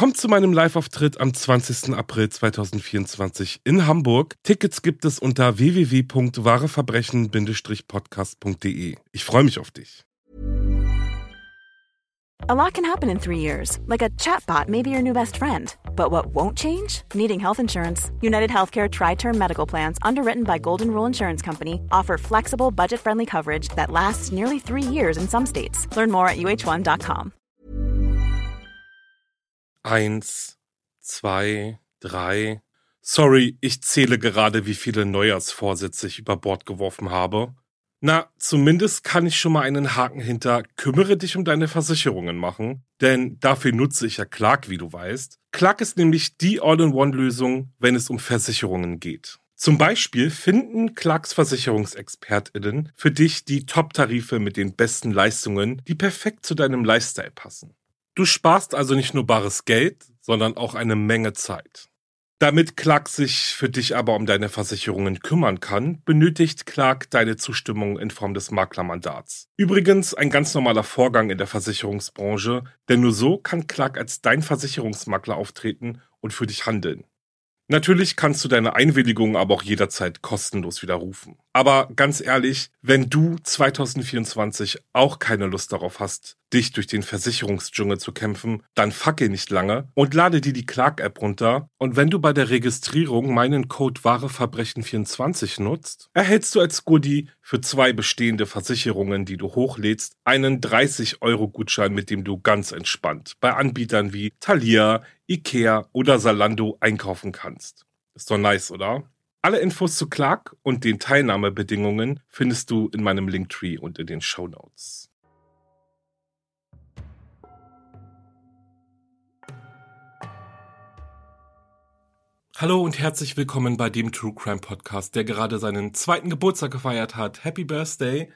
Kommt zu meinem Live-Auftritt am 20. April 2024 in Hamburg. Tickets gibt es unter www.wahreverbrechen-podcast.de. Ich freue mich auf dich. A lot can happen in three years, like a chatbot may be your new best friend. But what won't change? Needing health insurance. United Healthcare Tri Term Medical Plans, underwritten by Golden Rule Insurance Company, offer flexible, budget friendly coverage that lasts nearly three years in some states. Learn more at uh1.com. Eins, zwei, drei. Sorry, ich zähle gerade, wie viele Neujahrsvorsätze ich über Bord geworfen habe. Na, zumindest kann ich schon mal einen Haken hinter kümmere dich um deine Versicherungen machen, denn dafür nutze ich ja Clark, wie du weißt. Clark ist nämlich die All-in-One-Lösung, wenn es um Versicherungen geht. Zum Beispiel finden Clarks VersicherungsexpertInnen für dich die Top-Tarife mit den besten Leistungen, die perfekt zu deinem Lifestyle passen. Du sparst also nicht nur bares Geld, sondern auch eine Menge Zeit. Damit Clark sich für dich aber um deine Versicherungen kümmern kann, benötigt Clark deine Zustimmung in Form des Maklermandats. Übrigens ein ganz normaler Vorgang in der Versicherungsbranche, denn nur so kann Clark als dein Versicherungsmakler auftreten und für dich handeln. Natürlich kannst du deine Einwilligung aber auch jederzeit kostenlos widerrufen. Aber ganz ehrlich, wenn du 2024 auch keine Lust darauf hast, dich durch den Versicherungsdschungel zu kämpfen, dann fackel nicht lange und lade dir die Clark-App runter. Und wenn du bei der Registrierung meinen Code Wareverbrechen24 nutzt, erhältst du als Goodie für zwei bestehende Versicherungen, die du hochlädst, einen 30-Euro-Gutschein, mit dem du ganz entspannt bei Anbietern wie Thalia, Ikea oder Salando einkaufen kannst. Ist doch nice, oder? Alle Infos zu Clark und den Teilnahmebedingungen findest du in meinem Linktree und in den Show Notes. Hallo und herzlich willkommen bei dem True Crime Podcast, der gerade seinen zweiten Geburtstag gefeiert hat. Happy Birthday!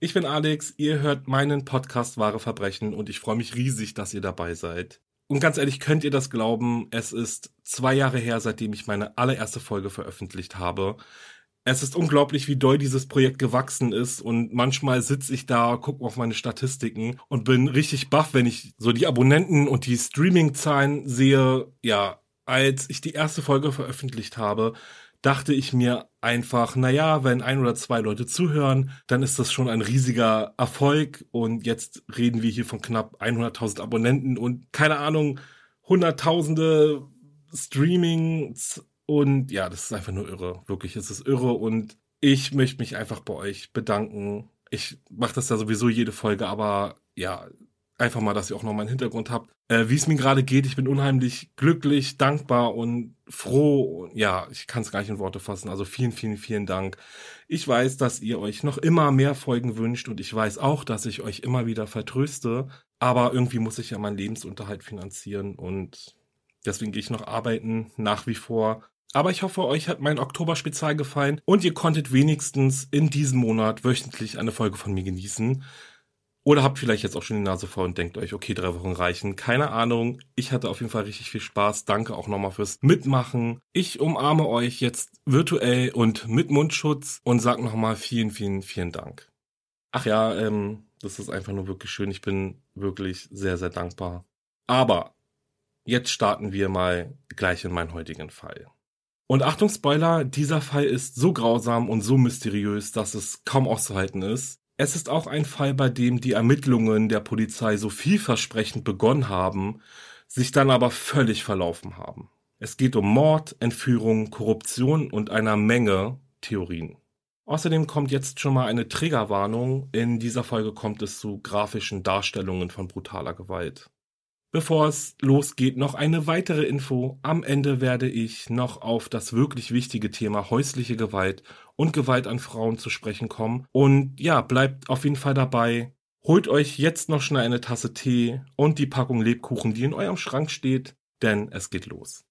Ich bin Alex, ihr hört meinen Podcast Wahre Verbrechen und ich freue mich riesig, dass ihr dabei seid. Und ganz ehrlich, könnt ihr das glauben? Es ist zwei Jahre her, seitdem ich meine allererste Folge veröffentlicht habe. Es ist unglaublich, wie doll dieses Projekt gewachsen ist und manchmal sitze ich da, gucke auf meine Statistiken und bin richtig baff, wenn ich so die Abonnenten und die Streaming-Zahlen sehe. Ja, als ich die erste Folge veröffentlicht habe, dachte ich mir einfach, naja, wenn ein oder zwei Leute zuhören, dann ist das schon ein riesiger Erfolg. Und jetzt reden wir hier von knapp 100.000 Abonnenten und keine Ahnung, hunderttausende Streamings. Und ja, das ist einfach nur irre. Wirklich, es ist irre. Und ich möchte mich einfach bei euch bedanken. Ich mache das ja sowieso jede Folge, aber ja, einfach mal, dass ihr auch noch meinen Hintergrund habt. Äh, Wie es mir gerade geht, ich bin unheimlich glücklich, dankbar und froh. Ja, ich kann es gar nicht in Worte fassen. Also vielen, vielen, vielen Dank. Ich weiß, dass ihr euch noch immer mehr Folgen wünscht und ich weiß auch, dass ich euch immer wieder vertröste. Aber irgendwie muss ich ja meinen Lebensunterhalt finanzieren und deswegen gehe ich noch arbeiten, nach wie vor. Aber ich hoffe, euch hat mein Oktober-Spezial gefallen und ihr konntet wenigstens in diesem Monat wöchentlich eine Folge von mir genießen. Oder habt vielleicht jetzt auch schon die Nase voll und denkt euch, okay, drei Wochen reichen. Keine Ahnung. Ich hatte auf jeden Fall richtig viel Spaß. Danke auch nochmal fürs Mitmachen. Ich umarme euch jetzt virtuell und mit Mundschutz und sag nochmal vielen, vielen, vielen Dank. Ach ja, ähm, das ist einfach nur wirklich schön. Ich bin wirklich sehr, sehr dankbar. Aber jetzt starten wir mal gleich in meinen heutigen Fall. Und Achtung, Spoiler, dieser Fall ist so grausam und so mysteriös, dass es kaum auszuhalten ist. Es ist auch ein Fall, bei dem die Ermittlungen der Polizei so vielversprechend begonnen haben, sich dann aber völlig verlaufen haben. Es geht um Mord, Entführung, Korruption und einer Menge Theorien. Außerdem kommt jetzt schon mal eine Triggerwarnung. In dieser Folge kommt es zu grafischen Darstellungen von brutaler Gewalt. Bevor es losgeht, noch eine weitere Info. Am Ende werde ich noch auf das wirklich wichtige Thema häusliche Gewalt und Gewalt an Frauen zu sprechen kommen. Und ja, bleibt auf jeden Fall dabei. Holt euch jetzt noch schnell eine Tasse Tee und die Packung Lebkuchen, die in eurem Schrank steht, denn es geht los.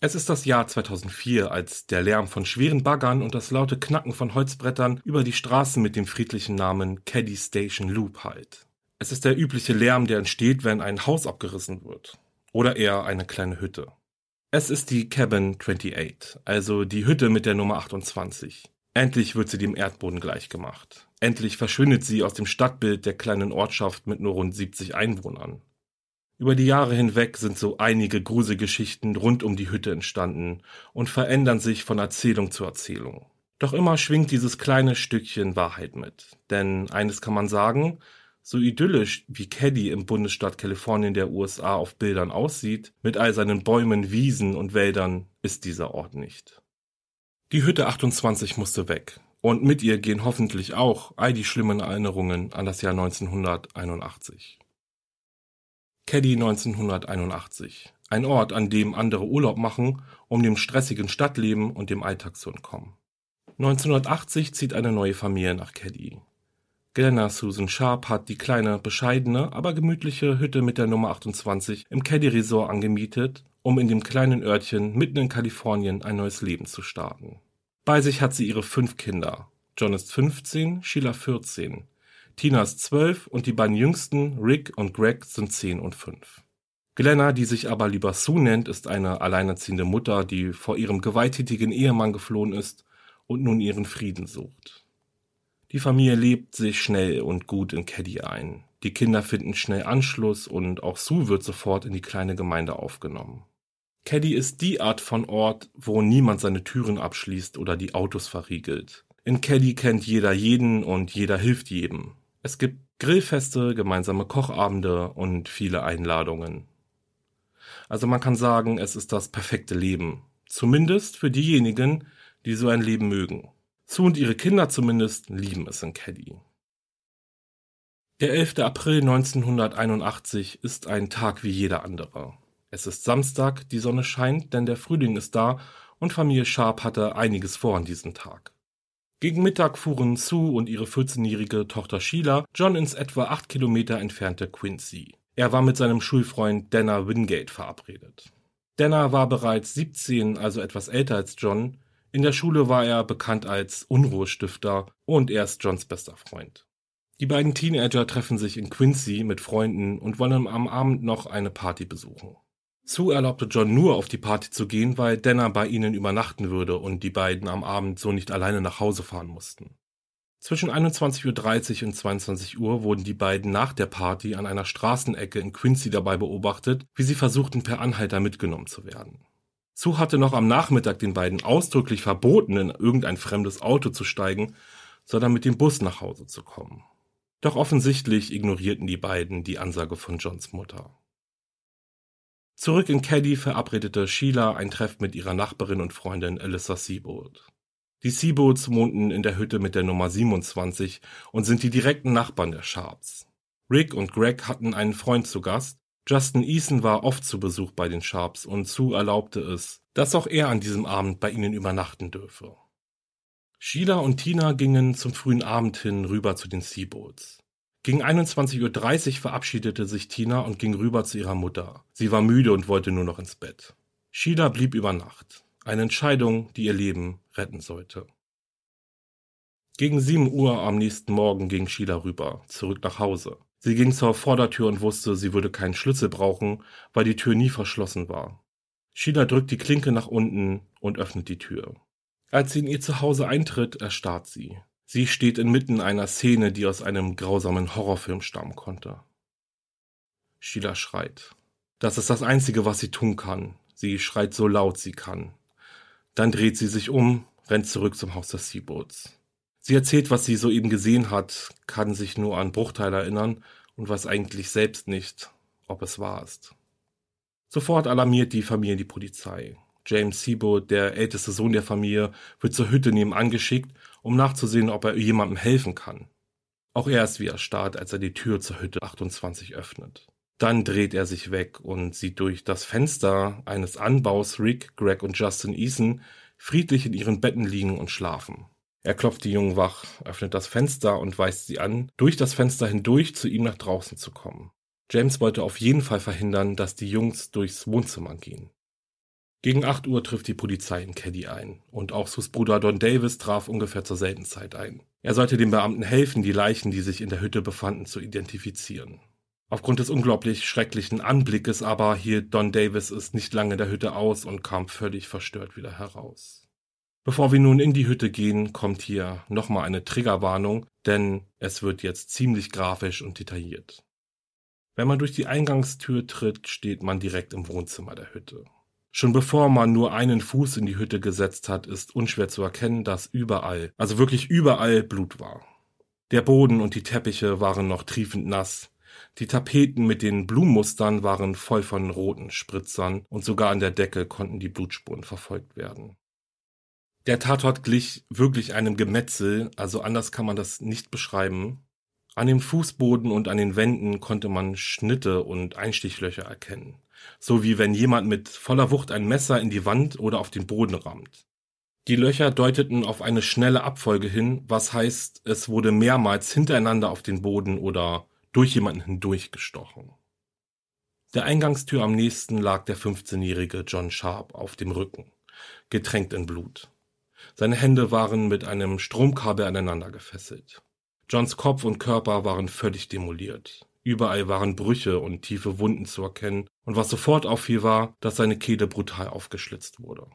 Es ist das Jahr 2004, als der Lärm von schweren Baggern und das laute Knacken von Holzbrettern über die Straßen mit dem friedlichen Namen Caddy Station Loop hallt. Es ist der übliche Lärm, der entsteht, wenn ein Haus abgerissen wird. Oder eher eine kleine Hütte. Es ist die Cabin 28, also die Hütte mit der Nummer 28. Endlich wird sie dem Erdboden gleichgemacht. Endlich verschwindet sie aus dem Stadtbild der kleinen Ortschaft mit nur rund 70 Einwohnern. Über die Jahre hinweg sind so einige Gruselgeschichten rund um die Hütte entstanden und verändern sich von Erzählung zu Erzählung. Doch immer schwingt dieses kleine Stückchen Wahrheit mit. Denn eines kann man sagen, so idyllisch wie Caddy im Bundesstaat Kalifornien der USA auf Bildern aussieht, mit all seinen Bäumen, Wiesen und Wäldern, ist dieser Ort nicht. Die Hütte 28 musste weg. Und mit ihr gehen hoffentlich auch all die schlimmen Erinnerungen an das Jahr 1981. Caddy 1981. Ein Ort, an dem andere Urlaub machen, um dem stressigen Stadtleben und dem Alltag zu entkommen. 1980 zieht eine neue Familie nach Caddy. Glenna Susan Sharp hat die kleine, bescheidene, aber gemütliche Hütte mit der Nummer 28 im Caddy Resort angemietet, um in dem kleinen Örtchen mitten in Kalifornien ein neues Leben zu starten. Bei sich hat sie ihre fünf Kinder. John ist 15, Sheila 14. Tina ist 12 und die beiden jüngsten, Rick und Greg, sind 10 und 5. Glenna, die sich aber lieber Sue nennt, ist eine alleinerziehende Mutter, die vor ihrem gewalttätigen Ehemann geflohen ist und nun ihren Frieden sucht. Die Familie lebt sich schnell und gut in Caddy ein. Die Kinder finden schnell Anschluss und auch Sue wird sofort in die kleine Gemeinde aufgenommen. Caddy ist die Art von Ort, wo niemand seine Türen abschließt oder die Autos verriegelt. In Caddy kennt jeder jeden und jeder hilft jedem. Es gibt Grillfeste, gemeinsame Kochabende und viele Einladungen. Also man kann sagen, es ist das perfekte Leben. Zumindest für diejenigen, die so ein Leben mögen. Sue und ihre Kinder zumindest lieben es in Caddy. Der 11. April 1981 ist ein Tag wie jeder andere. Es ist Samstag, die Sonne scheint, denn der Frühling ist da und Familie Sharp hatte einiges vor an diesem Tag. Gegen Mittag fuhren Sue und ihre 14-jährige Tochter Sheila John ins etwa acht Kilometer entfernte Quincy. Er war mit seinem Schulfreund Dana Wingate verabredet. Dana war bereits 17, also etwas älter als John, in der Schule war er bekannt als Unruhestifter und er ist Johns bester Freund. Die beiden Teenager treffen sich in Quincy mit Freunden und wollen am Abend noch eine Party besuchen. Sue erlaubte John nur auf die Party zu gehen, weil Dana bei ihnen übernachten würde und die beiden am Abend so nicht alleine nach Hause fahren mussten. Zwischen 21.30 Uhr und 22 Uhr wurden die beiden nach der Party an einer Straßenecke in Quincy dabei beobachtet, wie sie versuchten per Anhalter mitgenommen zu werden. Sue hatte noch am Nachmittag den beiden ausdrücklich verboten, in irgendein fremdes Auto zu steigen, sondern mit dem Bus nach Hause zu kommen. Doch offensichtlich ignorierten die beiden die Ansage von Johns Mutter. Zurück in Caddy verabredete Sheila ein Treff mit ihrer Nachbarin und Freundin Alyssa Seabold. Die Seabolds wohnten in der Hütte mit der Nummer 27 und sind die direkten Nachbarn der Sharps. Rick und Greg hatten einen Freund zu Gast, Justin Eason war oft zu Besuch bei den Sharps und Sue erlaubte es, dass auch er an diesem Abend bei ihnen übernachten dürfe. Sheila und Tina gingen zum frühen Abend hin rüber zu den Seaboats. Gegen 21.30 Uhr verabschiedete sich Tina und ging rüber zu ihrer Mutter. Sie war müde und wollte nur noch ins Bett. Sheila blieb über Nacht. Eine Entscheidung, die ihr Leben retten sollte. Gegen 7 Uhr am nächsten Morgen ging Sheila rüber, zurück nach Hause. Sie ging zur Vordertür und wusste, sie würde keinen Schlüssel brauchen, weil die Tür nie verschlossen war. Sheila drückt die Klinke nach unten und öffnet die Tür. Als sie in ihr Zuhause eintritt, erstarrt sie. Sie steht inmitten einer Szene, die aus einem grausamen Horrorfilm stammen konnte. Sheila schreit. Das ist das Einzige, was sie tun kann. Sie schreit so laut sie kann. Dann dreht sie sich um, rennt zurück zum Haus des Seaboots. Sie erzählt, was sie soeben gesehen hat, kann sich nur an Bruchteile erinnern und weiß eigentlich selbst nicht, ob es wahr ist. Sofort alarmiert die Familie die Polizei. James Seabold, der älteste Sohn der Familie, wird zur Hütte nebenan geschickt, um nachzusehen, ob er jemandem helfen kann. Auch er ist wie erstarrt, als er die Tür zur Hütte 28 öffnet. Dann dreht er sich weg und sieht durch das Fenster eines Anbaus Rick, Greg und Justin Eason friedlich in ihren Betten liegen und schlafen. Er klopft die Jungen wach, öffnet das Fenster und weist sie an, durch das Fenster hindurch zu ihm nach draußen zu kommen. James wollte auf jeden Fall verhindern, dass die Jungs durchs Wohnzimmer gehen. Gegen 8 Uhr trifft die Polizei in Caddy ein und auch Sus Bruder Don Davis traf ungefähr zur selben Zeit ein. Er sollte den Beamten helfen, die Leichen, die sich in der Hütte befanden, zu identifizieren. Aufgrund des unglaublich schrecklichen Anblickes aber hielt Don Davis es nicht lange in der Hütte aus und kam völlig verstört wieder heraus. Bevor wir nun in die Hütte gehen, kommt hier nochmal eine Triggerwarnung, denn es wird jetzt ziemlich grafisch und detailliert. Wenn man durch die Eingangstür tritt, steht man direkt im Wohnzimmer der Hütte. Schon bevor man nur einen Fuß in die Hütte gesetzt hat, ist unschwer zu erkennen, dass überall, also wirklich überall Blut war. Der Boden und die Teppiche waren noch triefend nass. Die Tapeten mit den Blumenmustern waren voll von roten Spritzern und sogar an der Decke konnten die Blutspuren verfolgt werden. Der Tatort glich wirklich einem Gemetzel, also anders kann man das nicht beschreiben. An dem Fußboden und an den Wänden konnte man Schnitte und Einstichlöcher erkennen so wie wenn jemand mit voller Wucht ein Messer in die Wand oder auf den Boden rammt. Die Löcher deuteten auf eine schnelle Abfolge hin, was heißt, es wurde mehrmals hintereinander auf den Boden oder durch jemanden hindurch gestochen. Der Eingangstür am nächsten lag der 15-jährige John Sharp auf dem Rücken, getränkt in Blut. Seine Hände waren mit einem Stromkabel aneinander gefesselt. Johns Kopf und Körper waren völlig demoliert. Überall waren Brüche und tiefe Wunden zu erkennen, und was sofort auffiel war, dass seine Kehle brutal aufgeschlitzt wurde.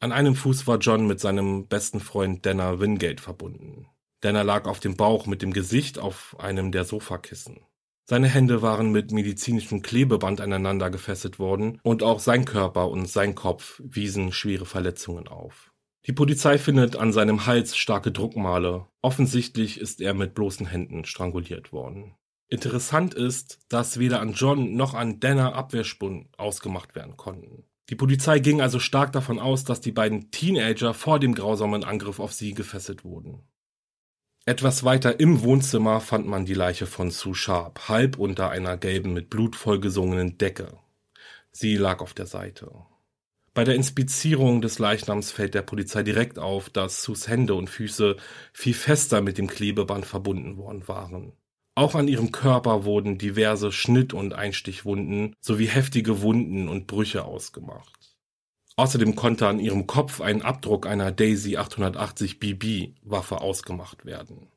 An einem Fuß war John mit seinem besten Freund Danner Wingate verbunden. Danner lag auf dem Bauch mit dem Gesicht auf einem der Sofakissen. Seine Hände waren mit medizinischem Klebeband aneinander gefesselt worden und auch sein Körper und sein Kopf wiesen schwere Verletzungen auf. Die Polizei findet an seinem Hals starke Druckmale. Offensichtlich ist er mit bloßen Händen stranguliert worden. Interessant ist, dass weder an John noch an Danner Abwehrspuren ausgemacht werden konnten. Die Polizei ging also stark davon aus, dass die beiden Teenager vor dem grausamen Angriff auf sie gefesselt wurden. Etwas weiter im Wohnzimmer fand man die Leiche von Sue Sharp, halb unter einer gelben mit Blut vollgesungenen Decke. Sie lag auf der Seite. Bei der Inspizierung des Leichnams fällt der Polizei direkt auf, dass Sus Hände und Füße viel fester mit dem Klebeband verbunden worden waren. Auch an ihrem Körper wurden diverse Schnitt- und Einstichwunden sowie heftige Wunden und Brüche ausgemacht. Außerdem konnte an ihrem Kopf ein Abdruck einer Daisy 880 BB Waffe ausgemacht werden.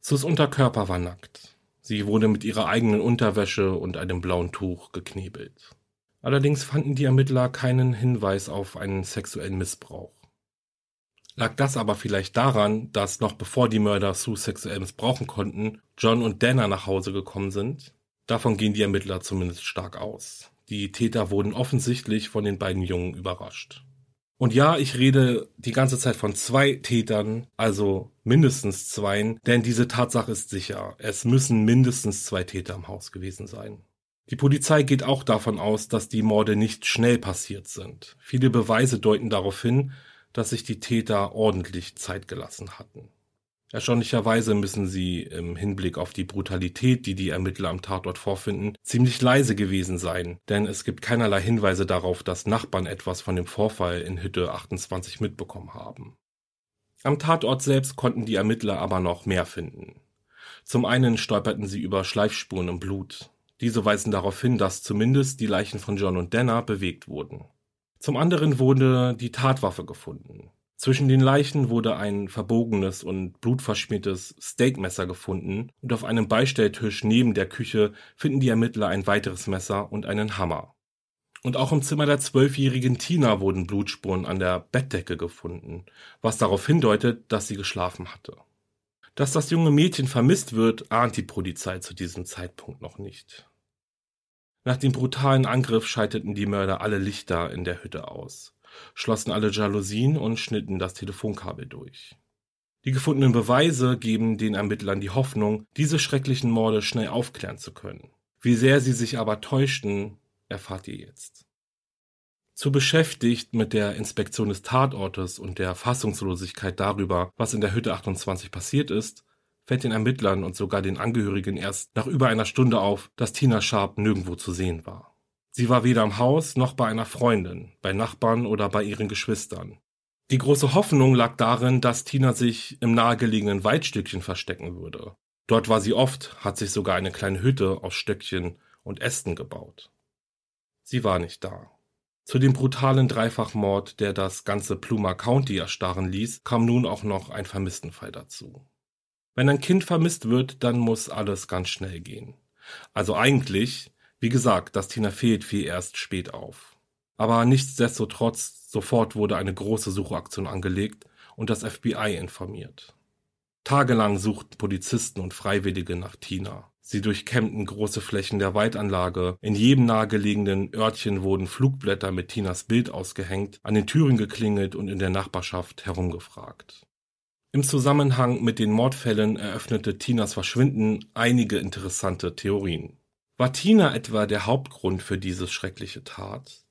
Sus Unterkörper war nackt. Sie wurde mit ihrer eigenen Unterwäsche und einem blauen Tuch geknebelt. Allerdings fanden die Ermittler keinen Hinweis auf einen sexuellen Missbrauch. Lag das aber vielleicht daran, dass noch bevor die Mörder Sue sexuell missbrauchen konnten, John und Dana nach Hause gekommen sind? Davon gehen die Ermittler zumindest stark aus. Die Täter wurden offensichtlich von den beiden Jungen überrascht. Und ja, ich rede die ganze Zeit von zwei Tätern, also mindestens zweien, denn diese Tatsache ist sicher. Es müssen mindestens zwei Täter im Haus gewesen sein. Die Polizei geht auch davon aus, dass die Morde nicht schnell passiert sind. Viele Beweise deuten darauf hin, dass sich die Täter ordentlich Zeit gelassen hatten. Erstaunlicherweise müssen sie im Hinblick auf die Brutalität, die die Ermittler am Tatort vorfinden, ziemlich leise gewesen sein, denn es gibt keinerlei Hinweise darauf, dass Nachbarn etwas von dem Vorfall in Hütte 28 mitbekommen haben. Am Tatort selbst konnten die Ermittler aber noch mehr finden. Zum einen stolperten sie über Schleifspuren im Blut. Diese weisen darauf hin, dass zumindest die Leichen von John und Dana bewegt wurden. Zum anderen wurde die Tatwaffe gefunden. Zwischen den Leichen wurde ein verbogenes und blutverschmiertes Steakmesser gefunden und auf einem Beistelltisch neben der Küche finden die Ermittler ein weiteres Messer und einen Hammer. Und auch im Zimmer der zwölfjährigen Tina wurden Blutspuren an der Bettdecke gefunden, was darauf hindeutet, dass sie geschlafen hatte. Dass das junge Mädchen vermisst wird, ahnt die Polizei zu diesem Zeitpunkt noch nicht. Nach dem brutalen Angriff schalteten die Mörder alle Lichter in der Hütte aus, schlossen alle Jalousien und schnitten das Telefonkabel durch. Die gefundenen Beweise geben den Ermittlern die Hoffnung, diese schrecklichen Morde schnell aufklären zu können. Wie sehr sie sich aber täuschten, erfahrt ihr jetzt. Zu beschäftigt mit der Inspektion des Tatortes und der Fassungslosigkeit darüber, was in der Hütte 28 passiert ist, fällt den Ermittlern und sogar den Angehörigen erst nach über einer Stunde auf, dass Tina Sharp nirgendwo zu sehen war. Sie war weder im Haus noch bei einer Freundin, bei Nachbarn oder bei ihren Geschwistern. Die große Hoffnung lag darin, dass Tina sich im nahegelegenen Waldstückchen verstecken würde. Dort war sie oft, hat sich sogar eine kleine Hütte aus Stöckchen und Ästen gebaut. Sie war nicht da. Zu dem brutalen Dreifachmord, der das ganze Pluma County erstarren ließ, kam nun auch noch ein Vermisstenfall dazu. Wenn ein Kind vermisst wird, dann muss alles ganz schnell gehen. Also eigentlich, wie gesagt, das Tina fehlt fiel erst spät auf. Aber nichtsdestotrotz, sofort wurde eine große Suchaktion angelegt und das FBI informiert. Tagelang suchten Polizisten und Freiwillige nach Tina. Sie durchkämmten große Flächen der Waldanlage. In jedem nahegelegenen Örtchen wurden Flugblätter mit Tinas Bild ausgehängt, an den Türen geklingelt und in der Nachbarschaft herumgefragt. Im Zusammenhang mit den Mordfällen eröffnete Tinas Verschwinden einige interessante Theorien. War Tina etwa der Hauptgrund für diese schreckliche Tat?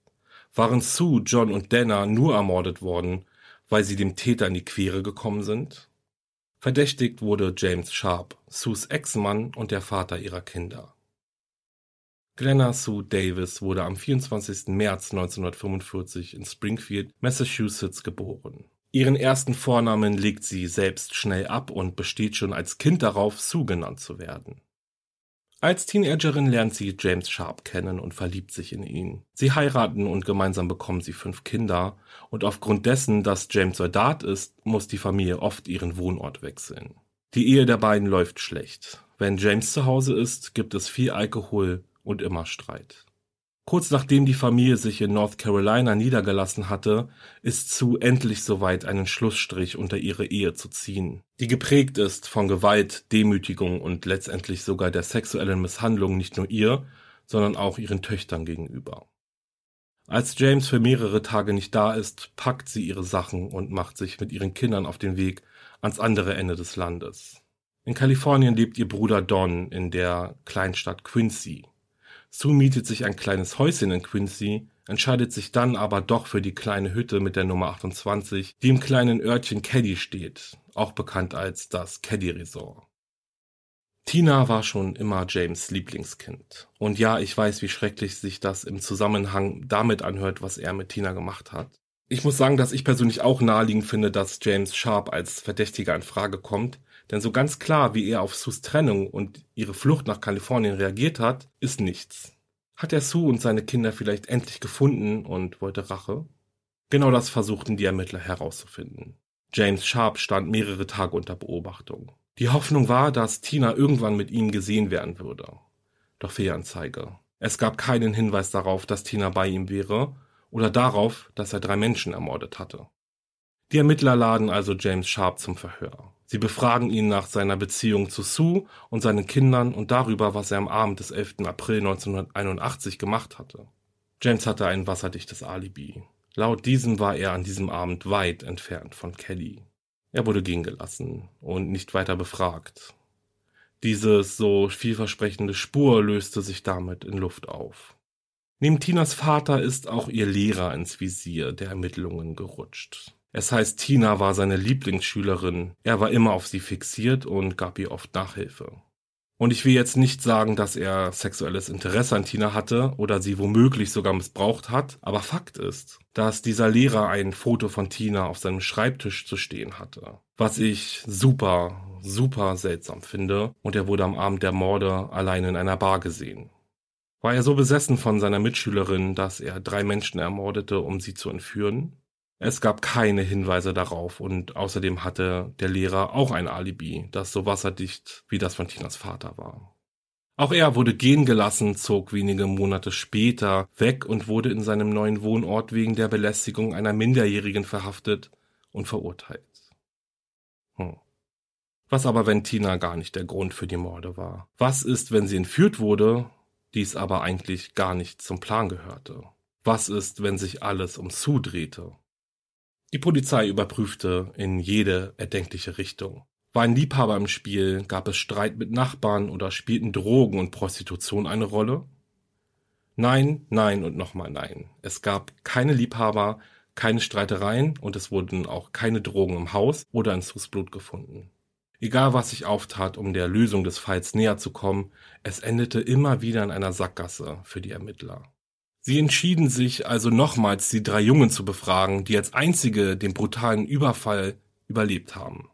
Waren Sue, John und Dana nur ermordet worden, weil sie dem Täter in die Quere gekommen sind? Verdächtigt wurde James Sharp, Sues Ex-Mann und der Vater ihrer Kinder. Glenna Sue Davis wurde am 24. März 1945 in Springfield, Massachusetts geboren. Ihren ersten Vornamen legt sie selbst schnell ab und besteht schon als Kind darauf, Sue genannt zu werden. Als Teenagerin lernt sie James Sharp kennen und verliebt sich in ihn. Sie heiraten und gemeinsam bekommen sie fünf Kinder und aufgrund dessen, dass James Soldat ist, muss die Familie oft ihren Wohnort wechseln. Die Ehe der beiden läuft schlecht. Wenn James zu Hause ist, gibt es viel Alkohol und immer Streit. Kurz nachdem die Familie sich in North Carolina niedergelassen hatte, ist Sue endlich soweit, einen Schlussstrich unter ihre Ehe zu ziehen, die geprägt ist von Gewalt, Demütigung und letztendlich sogar der sexuellen Misshandlung nicht nur ihr, sondern auch ihren Töchtern gegenüber. Als James für mehrere Tage nicht da ist, packt sie ihre Sachen und macht sich mit ihren Kindern auf den Weg ans andere Ende des Landes. In Kalifornien lebt ihr Bruder Don in der Kleinstadt Quincy. Sue mietet sich ein kleines Häuschen in Quincy, entscheidet sich dann aber doch für die kleine Hütte mit der Nummer 28, die im kleinen Örtchen Caddy steht, auch bekannt als das Caddy Resort. Tina war schon immer James Lieblingskind. Und ja, ich weiß, wie schrecklich sich das im Zusammenhang damit anhört, was er mit Tina gemacht hat. Ich muss sagen, dass ich persönlich auch naheliegend finde, dass James Sharp als Verdächtiger in Frage kommt, denn so ganz klar, wie er auf Sus Trennung und ihre Flucht nach Kalifornien reagiert hat, ist nichts. Hat er Sue und seine Kinder vielleicht endlich gefunden und wollte Rache? Genau das versuchten die Ermittler herauszufinden. James Sharp stand mehrere Tage unter Beobachtung. Die Hoffnung war, dass Tina irgendwann mit ihm gesehen werden würde. Doch Fehlanzeige. Es gab keinen Hinweis darauf, dass Tina bei ihm wäre oder darauf, dass er drei Menschen ermordet hatte. Die Ermittler laden also James Sharp zum Verhör. Sie befragen ihn nach seiner Beziehung zu Sue und seinen Kindern und darüber, was er am Abend des 11. April 1981 gemacht hatte. James hatte ein wasserdichtes Alibi. Laut diesem war er an diesem Abend weit entfernt von Kelly. Er wurde gehen gelassen und nicht weiter befragt. Diese so vielversprechende Spur löste sich damit in Luft auf. Neben Tinas Vater ist auch ihr Lehrer ins Visier der Ermittlungen gerutscht. Es heißt, Tina war seine Lieblingsschülerin. Er war immer auf sie fixiert und gab ihr oft Nachhilfe. Und ich will jetzt nicht sagen, dass er sexuelles Interesse an Tina hatte oder sie womöglich sogar missbraucht hat, aber Fakt ist, dass dieser Lehrer ein Foto von Tina auf seinem Schreibtisch zu stehen hatte. Was ich super, super seltsam finde und er wurde am Abend der Morde allein in einer Bar gesehen. War er so besessen von seiner Mitschülerin, dass er drei Menschen ermordete, um sie zu entführen? Es gab keine Hinweise darauf und außerdem hatte der Lehrer auch ein Alibi, das so wasserdicht wie das von Tinas Vater war. Auch er wurde gehen gelassen, zog wenige Monate später weg und wurde in seinem neuen Wohnort wegen der Belästigung einer Minderjährigen verhaftet und verurteilt. Hm. Was aber, wenn Tina gar nicht der Grund für die Morde war? Was ist, wenn sie entführt wurde, dies aber eigentlich gar nicht zum Plan gehörte? Was ist, wenn sich alles um Sue drehte? Die Polizei überprüfte in jede erdenkliche Richtung. War ein Liebhaber im Spiel, gab es Streit mit Nachbarn oder spielten Drogen und Prostitution eine Rolle? Nein, nein und nochmal nein. Es gab keine Liebhaber, keine Streitereien und es wurden auch keine Drogen im Haus oder in Sus Blut gefunden. Egal was sich auftat, um der Lösung des Falls näher zu kommen, es endete immer wieder in einer Sackgasse für die Ermittler. Sie entschieden sich also nochmals, die drei Jungen zu befragen, die als einzige den brutalen Überfall überlebt haben.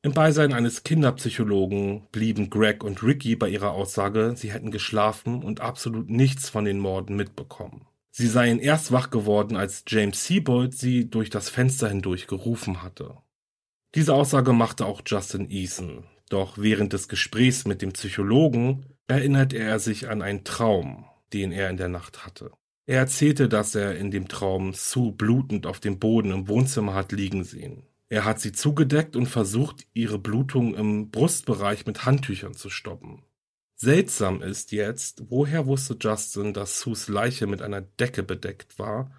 Im Beisein eines Kinderpsychologen blieben Greg und Ricky bei ihrer Aussage, sie hätten geschlafen und absolut nichts von den Morden mitbekommen. Sie seien erst wach geworden, als James Seabold sie durch das Fenster hindurch gerufen hatte. Diese Aussage machte auch Justin Eason, doch während des Gesprächs mit dem Psychologen erinnerte er sich an einen Traum, den er in der Nacht hatte. Er erzählte, dass er in dem Traum Sue blutend auf dem Boden im Wohnzimmer hat liegen sehen. Er hat sie zugedeckt und versucht, ihre Blutung im Brustbereich mit Handtüchern zu stoppen. Seltsam ist jetzt, woher wusste Justin, dass Sues Leiche mit einer Decke bedeckt war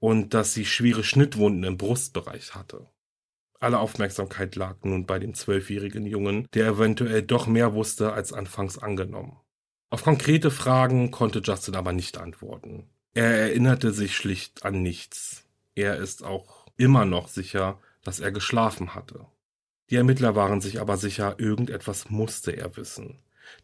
und dass sie schwere Schnittwunden im Brustbereich hatte. Alle Aufmerksamkeit lag nun bei dem zwölfjährigen Jungen, der eventuell doch mehr wusste als anfangs angenommen. Auf konkrete Fragen konnte Justin aber nicht antworten. Er erinnerte sich schlicht an nichts. Er ist auch immer noch sicher, dass er geschlafen hatte. Die Ermittler waren sich aber sicher, irgendetwas musste er wissen.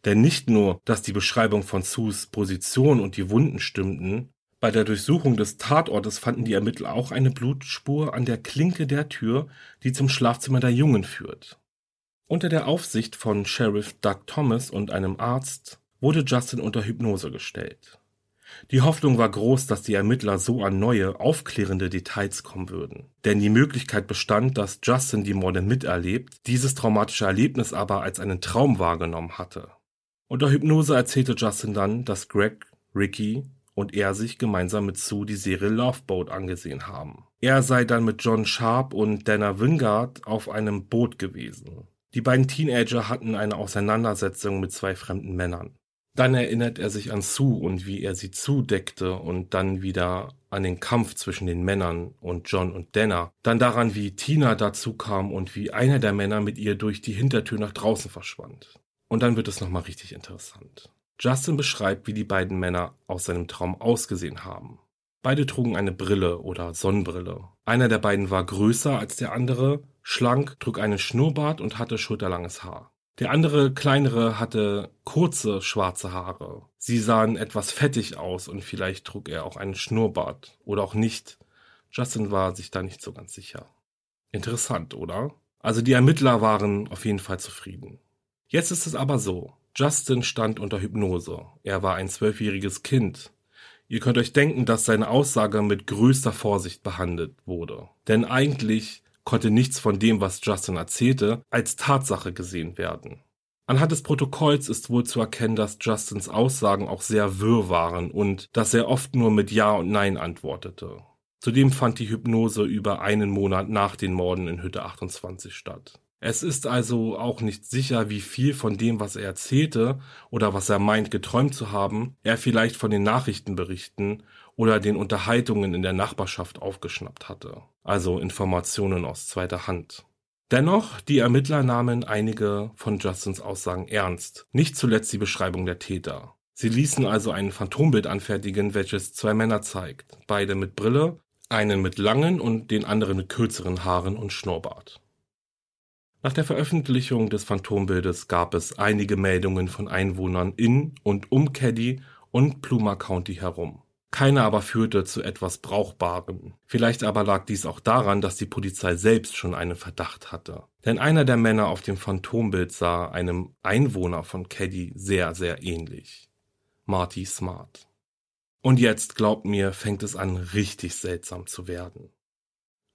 Denn nicht nur, dass die Beschreibung von Sus Position und die Wunden stimmten, bei der Durchsuchung des Tatortes fanden die Ermittler auch eine Blutspur an der Klinke der Tür, die zum Schlafzimmer der Jungen führt. Unter der Aufsicht von Sheriff Doug Thomas und einem Arzt wurde Justin unter Hypnose gestellt. Die Hoffnung war groß, dass die Ermittler so an neue, aufklärende Details kommen würden. Denn die Möglichkeit bestand, dass Justin die Morde miterlebt, dieses traumatische Erlebnis aber als einen Traum wahrgenommen hatte. Unter Hypnose erzählte Justin dann, dass Greg, Ricky und er sich gemeinsam mit Sue die Serie Loveboat angesehen haben. Er sei dann mit John Sharp und Dana Wingard auf einem Boot gewesen. Die beiden Teenager hatten eine Auseinandersetzung mit zwei fremden Männern. Dann erinnert er sich an Sue und wie er sie zudeckte und dann wieder an den Kampf zwischen den Männern und John und Dana. Dann daran, wie Tina dazu kam und wie einer der Männer mit ihr durch die Hintertür nach draußen verschwand. Und dann wird es nochmal richtig interessant. Justin beschreibt, wie die beiden Männer aus seinem Traum ausgesehen haben. Beide trugen eine Brille oder Sonnenbrille. Einer der beiden war größer als der andere, schlank, trug einen Schnurrbart und hatte schulterlanges Haar. Der andere, kleinere, hatte kurze schwarze Haare. Sie sahen etwas fettig aus und vielleicht trug er auch einen Schnurrbart oder auch nicht. Justin war sich da nicht so ganz sicher. Interessant, oder? Also die Ermittler waren auf jeden Fall zufrieden. Jetzt ist es aber so. Justin stand unter Hypnose. Er war ein zwölfjähriges Kind. Ihr könnt euch denken, dass seine Aussage mit größter Vorsicht behandelt wurde. Denn eigentlich konnte nichts von dem, was Justin erzählte, als Tatsache gesehen werden. Anhand des Protokolls ist wohl zu erkennen, dass Justins Aussagen auch sehr wirr waren und dass er oft nur mit Ja und Nein antwortete. Zudem fand die Hypnose über einen Monat nach den Morden in Hütte 28 statt. Es ist also auch nicht sicher, wie viel von dem, was er erzählte oder was er meint geträumt zu haben, er vielleicht von den Nachrichtenberichten oder den Unterhaltungen in der Nachbarschaft aufgeschnappt hatte, also Informationen aus zweiter Hand. Dennoch, die Ermittler nahmen einige von Justins Aussagen ernst, nicht zuletzt die Beschreibung der Täter. Sie ließen also ein Phantombild anfertigen, welches zwei Männer zeigt, beide mit Brille, einen mit langen und den anderen mit kürzeren Haaren und Schnurrbart. Nach der Veröffentlichung des Phantombildes gab es einige Meldungen von Einwohnern in und um Caddy und Pluma County herum. Keine aber führte zu etwas Brauchbarem. Vielleicht aber lag dies auch daran, dass die Polizei selbst schon einen Verdacht hatte. Denn einer der Männer auf dem Phantombild sah einem Einwohner von Caddy sehr, sehr ähnlich. Marty Smart. Und jetzt, glaubt mir, fängt es an, richtig seltsam zu werden.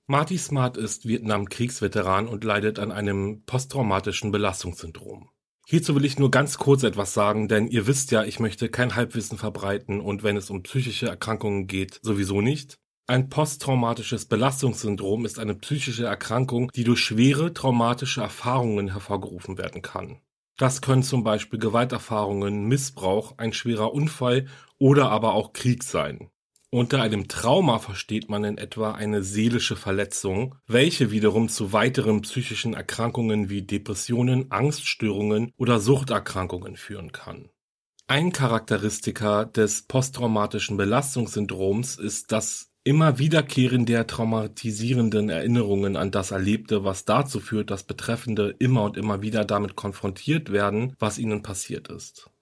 Marty Smart ist Vietnam-Kriegsveteran und leidet an einem posttraumatischen Belastungssyndrom. Hierzu will ich nur ganz kurz etwas sagen, denn ihr wisst ja, ich möchte kein Halbwissen verbreiten und wenn es um psychische Erkrankungen geht, sowieso nicht. Ein posttraumatisches Belastungssyndrom ist eine psychische Erkrankung, die durch schwere traumatische Erfahrungen hervorgerufen werden kann. Das können zum Beispiel Gewalterfahrungen, Missbrauch, ein schwerer Unfall oder aber auch Krieg sein. Unter einem Trauma versteht man in etwa eine seelische Verletzung, welche wiederum zu weiteren psychischen Erkrankungen wie Depressionen, Angststörungen oder Suchterkrankungen führen kann. Ein Charakteristika des posttraumatischen Belastungssyndroms ist das immer Wiederkehren der traumatisierenden Erinnerungen an das Erlebte, was dazu führt, dass Betreffende immer und immer wieder damit konfrontiert werden, was ihnen passiert ist.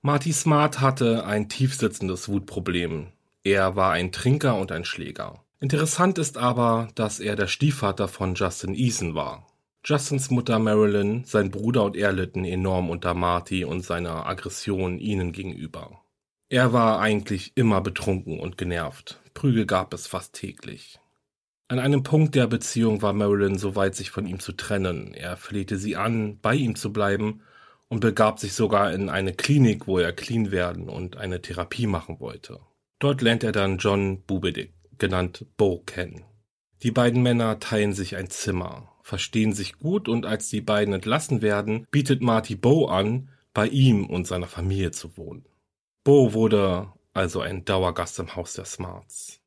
Marty Smart hatte ein tiefsitzendes Wutproblem. Er war ein Trinker und ein Schläger. Interessant ist aber, dass er der Stiefvater von Justin Eason war. Justins Mutter Marilyn, sein Bruder und er litten enorm unter Marty und seiner Aggression ihnen gegenüber. Er war eigentlich immer betrunken und genervt. Prügel gab es fast täglich. An einem Punkt der Beziehung war Marilyn so weit, sich von ihm zu trennen. Er flehte sie an, bei ihm zu bleiben und begab sich sogar in eine Klinik, wo er clean werden und eine Therapie machen wollte. Dort lernt er dann John Bubedick, genannt Bo, kennen. Die beiden Männer teilen sich ein Zimmer, verstehen sich gut und als die beiden entlassen werden, bietet Marty Bo an, bei ihm und seiner Familie zu wohnen. Bo wurde also ein Dauergast im Haus der Smarts.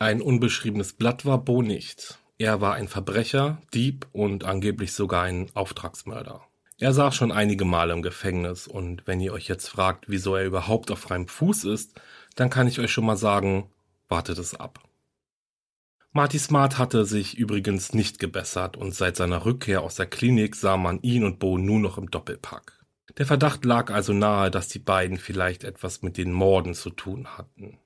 Ein unbeschriebenes Blatt war Bo nicht. Er war ein Verbrecher, Dieb und angeblich sogar ein Auftragsmörder. Er saß schon einige Male im Gefängnis und wenn ihr euch jetzt fragt, wieso er überhaupt auf freiem Fuß ist, dann kann ich euch schon mal sagen, wartet es ab. Marty Smart hatte sich übrigens nicht gebessert und seit seiner Rückkehr aus der Klinik sah man ihn und Bo nur noch im Doppelpack. Der Verdacht lag also nahe, dass die beiden vielleicht etwas mit den Morden zu tun hatten.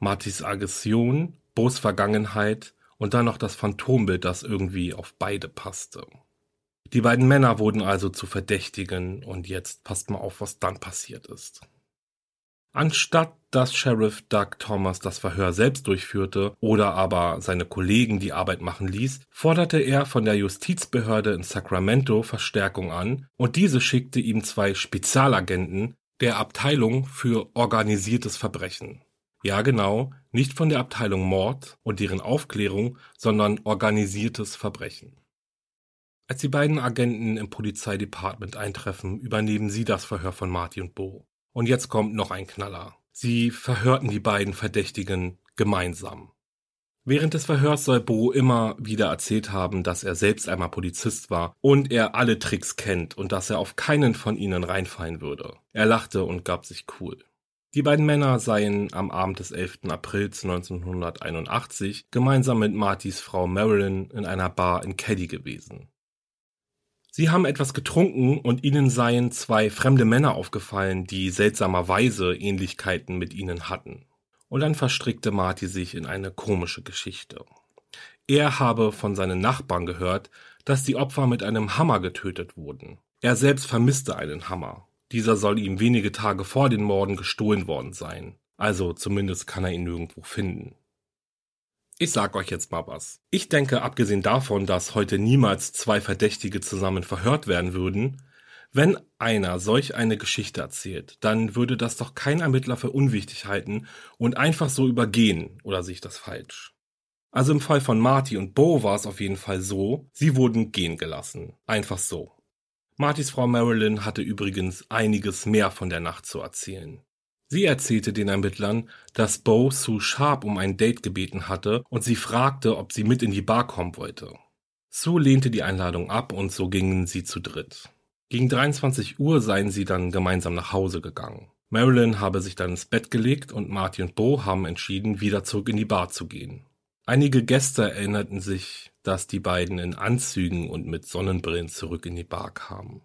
Martys Aggression, Bo's Vergangenheit und dann noch das Phantombild, das irgendwie auf beide passte. Die beiden Männer wurden also zu Verdächtigen und jetzt passt mal auf, was dann passiert ist. Anstatt dass Sheriff Doug Thomas das Verhör selbst durchführte oder aber seine Kollegen die Arbeit machen ließ, forderte er von der Justizbehörde in Sacramento Verstärkung an und diese schickte ihm zwei Spezialagenten der Abteilung für organisiertes Verbrechen. Ja genau, nicht von der Abteilung Mord und deren Aufklärung, sondern organisiertes Verbrechen. Als die beiden Agenten im Polizeidepartement eintreffen, übernehmen sie das Verhör von Marty und Bo. Und jetzt kommt noch ein Knaller. Sie verhörten die beiden Verdächtigen gemeinsam. Während des Verhörs soll Bo immer wieder erzählt haben, dass er selbst einmal Polizist war und er alle Tricks kennt und dass er auf keinen von ihnen reinfallen würde. Er lachte und gab sich cool. Die beiden Männer seien am Abend des 11. Aprils 1981 gemeinsam mit Martys Frau Marilyn in einer Bar in Caddy gewesen. Sie haben etwas getrunken und ihnen seien zwei fremde Männer aufgefallen, die seltsamerweise Ähnlichkeiten mit ihnen hatten. Und dann verstrickte Marty sich in eine komische Geschichte. Er habe von seinen Nachbarn gehört, dass die Opfer mit einem Hammer getötet wurden. Er selbst vermisste einen Hammer. Dieser soll ihm wenige Tage vor den Morden gestohlen worden sein. Also zumindest kann er ihn nirgendwo finden. Ich sag euch jetzt mal was. Ich denke, abgesehen davon, dass heute niemals zwei Verdächtige zusammen verhört werden würden, wenn einer solch eine Geschichte erzählt, dann würde das doch kein Ermittler für unwichtig halten und einfach so übergehen, oder sehe ich das falsch? Also im Fall von Marty und Bo war es auf jeden Fall so, sie wurden gehen gelassen. Einfach so. Martys Frau Marilyn hatte übrigens einiges mehr von der Nacht zu erzählen. Sie erzählte den Ermittlern, dass Bo Sue Sharp um ein Date gebeten hatte und sie fragte, ob sie mit in die Bar kommen wollte. Sue lehnte die Einladung ab und so gingen sie zu dritt. Gegen 23 Uhr seien sie dann gemeinsam nach Hause gegangen. Marilyn habe sich dann ins Bett gelegt und Marty und Bo haben entschieden, wieder zurück in die Bar zu gehen. Einige Gäste erinnerten sich, dass die beiden in Anzügen und mit Sonnenbrillen zurück in die Bar kamen.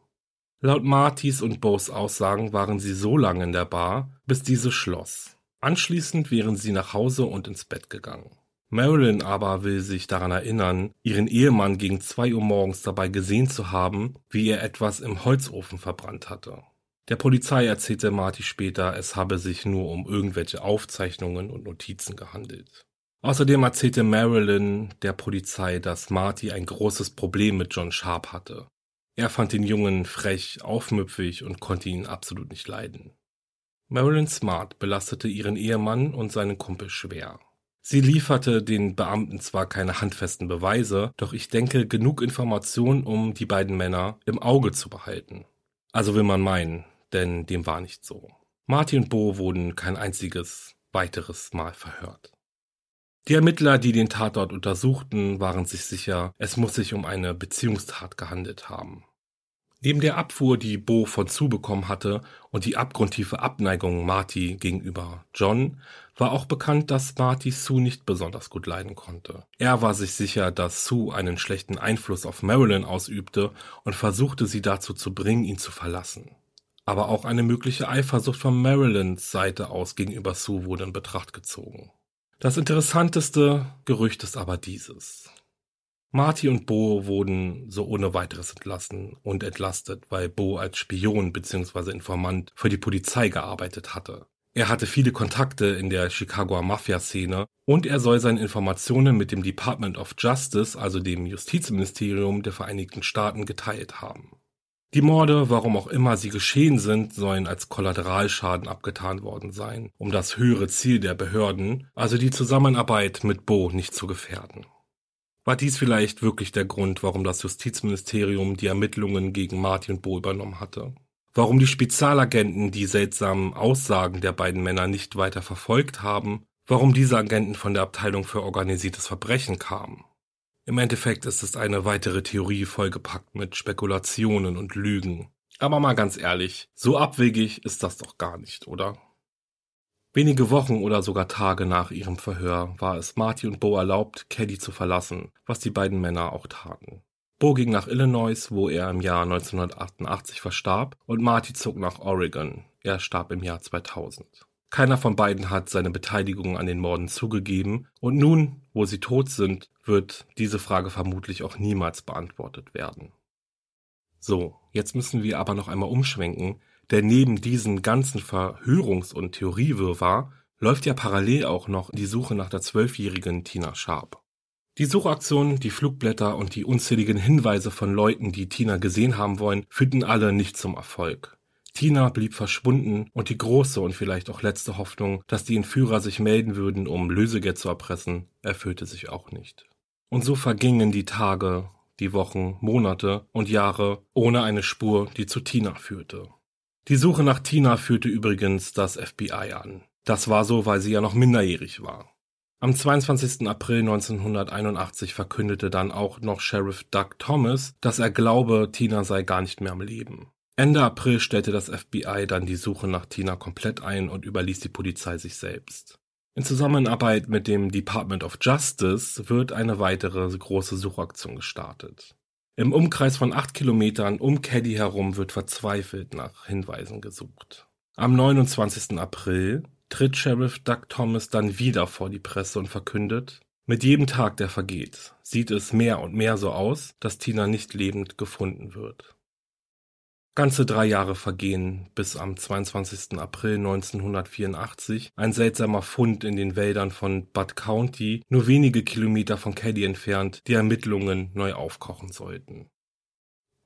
Laut Martys und Bo's Aussagen waren sie so lange in der Bar, bis diese schloss. Anschließend wären sie nach Hause und ins Bett gegangen. Marilyn aber will sich daran erinnern, ihren Ehemann gegen zwei Uhr morgens dabei gesehen zu haben, wie er etwas im Holzofen verbrannt hatte. Der Polizei erzählte Marty später, es habe sich nur um irgendwelche Aufzeichnungen und Notizen gehandelt. Außerdem erzählte Marilyn der Polizei, dass Marty ein großes Problem mit John Sharp hatte. Er fand den Jungen frech, aufmüpfig und konnte ihn absolut nicht leiden. Marilyn Smart belastete ihren Ehemann und seinen Kumpel schwer. Sie lieferte den Beamten zwar keine handfesten Beweise, doch ich denke genug Informationen, um die beiden Männer im Auge zu behalten. Also will man meinen, denn dem war nicht so. Marty und Bo wurden kein einziges weiteres Mal verhört. Die Ermittler, die den Tatort untersuchten, waren sich sicher, es muss sich um eine Beziehungstat gehandelt haben. Neben der Abfuhr, die Bo von Sue bekommen hatte, und die abgrundtiefe Abneigung Marty gegenüber John, war auch bekannt, dass Marty Sue nicht besonders gut leiden konnte. Er war sich sicher, dass Sue einen schlechten Einfluss auf Marilyn ausübte und versuchte sie dazu zu bringen, ihn zu verlassen. Aber auch eine mögliche Eifersucht von Marilyns Seite aus gegenüber Sue wurde in Betracht gezogen. Das interessanteste Gerücht ist aber dieses. Marty und Bo wurden so ohne weiteres entlassen und entlastet, weil Bo als Spion bzw. Informant für die Polizei gearbeitet hatte. Er hatte viele Kontakte in der Chicagoer Mafia-Szene und er soll seine Informationen mit dem Department of Justice, also dem Justizministerium der Vereinigten Staaten, geteilt haben. Die Morde, warum auch immer sie geschehen sind, sollen als Kollateralschaden abgetan worden sein, um das höhere Ziel der Behörden, also die Zusammenarbeit mit Bo, nicht zu gefährden. War dies vielleicht wirklich der Grund, warum das Justizministerium die Ermittlungen gegen Martin und Bo übernommen hatte? warum die Spezialagenten die seltsamen Aussagen der beiden Männer nicht weiter verfolgt haben, warum diese Agenten von der Abteilung für organisiertes Verbrechen kamen. Im Endeffekt ist es eine weitere Theorie vollgepackt mit Spekulationen und Lügen. Aber mal ganz ehrlich, so abwegig ist das doch gar nicht, oder? Wenige Wochen oder sogar Tage nach ihrem Verhör war es Marty und Bo erlaubt, Caddy zu verlassen, was die beiden Männer auch taten. Bo ging nach Illinois, wo er im Jahr 1988 verstarb, und Marty zog nach Oregon. Er starb im Jahr 2000. Keiner von beiden hat seine Beteiligung an den Morden zugegeben, und nun, wo sie tot sind, wird diese Frage vermutlich auch niemals beantwortet werden. So, jetzt müssen wir aber noch einmal umschwenken denn neben diesen ganzen Verhörungs- und Theoriewirrwarr läuft ja parallel auch noch die Suche nach der zwölfjährigen Tina Sharp. Die Suchaktion, die Flugblätter und die unzähligen Hinweise von Leuten, die Tina gesehen haben wollen, führten alle nicht zum Erfolg. Tina blieb verschwunden und die große und vielleicht auch letzte Hoffnung, dass die Entführer sich melden würden, um Lösegeld zu erpressen, erfüllte sich auch nicht. Und so vergingen die Tage, die Wochen, Monate und Jahre ohne eine Spur, die zu Tina führte. Die Suche nach Tina führte übrigens das FBI an. Das war so, weil sie ja noch minderjährig war. Am 22. April 1981 verkündete dann auch noch Sheriff Doug Thomas, dass er glaube, Tina sei gar nicht mehr am Leben. Ende April stellte das FBI dann die Suche nach Tina komplett ein und überließ die Polizei sich selbst. In Zusammenarbeit mit dem Department of Justice wird eine weitere große Suchaktion gestartet. Im Umkreis von acht Kilometern um Caddy herum wird verzweifelt nach Hinweisen gesucht. Am 29. April tritt Sheriff Doug Thomas dann wieder vor die Presse und verkündet, mit jedem Tag, der vergeht, sieht es mehr und mehr so aus, dass Tina nicht lebend gefunden wird. Ganze drei Jahre vergehen, bis am 22. April 1984 ein seltsamer Fund in den Wäldern von Budd County, nur wenige Kilometer von Caddy entfernt, die Ermittlungen neu aufkochen sollten.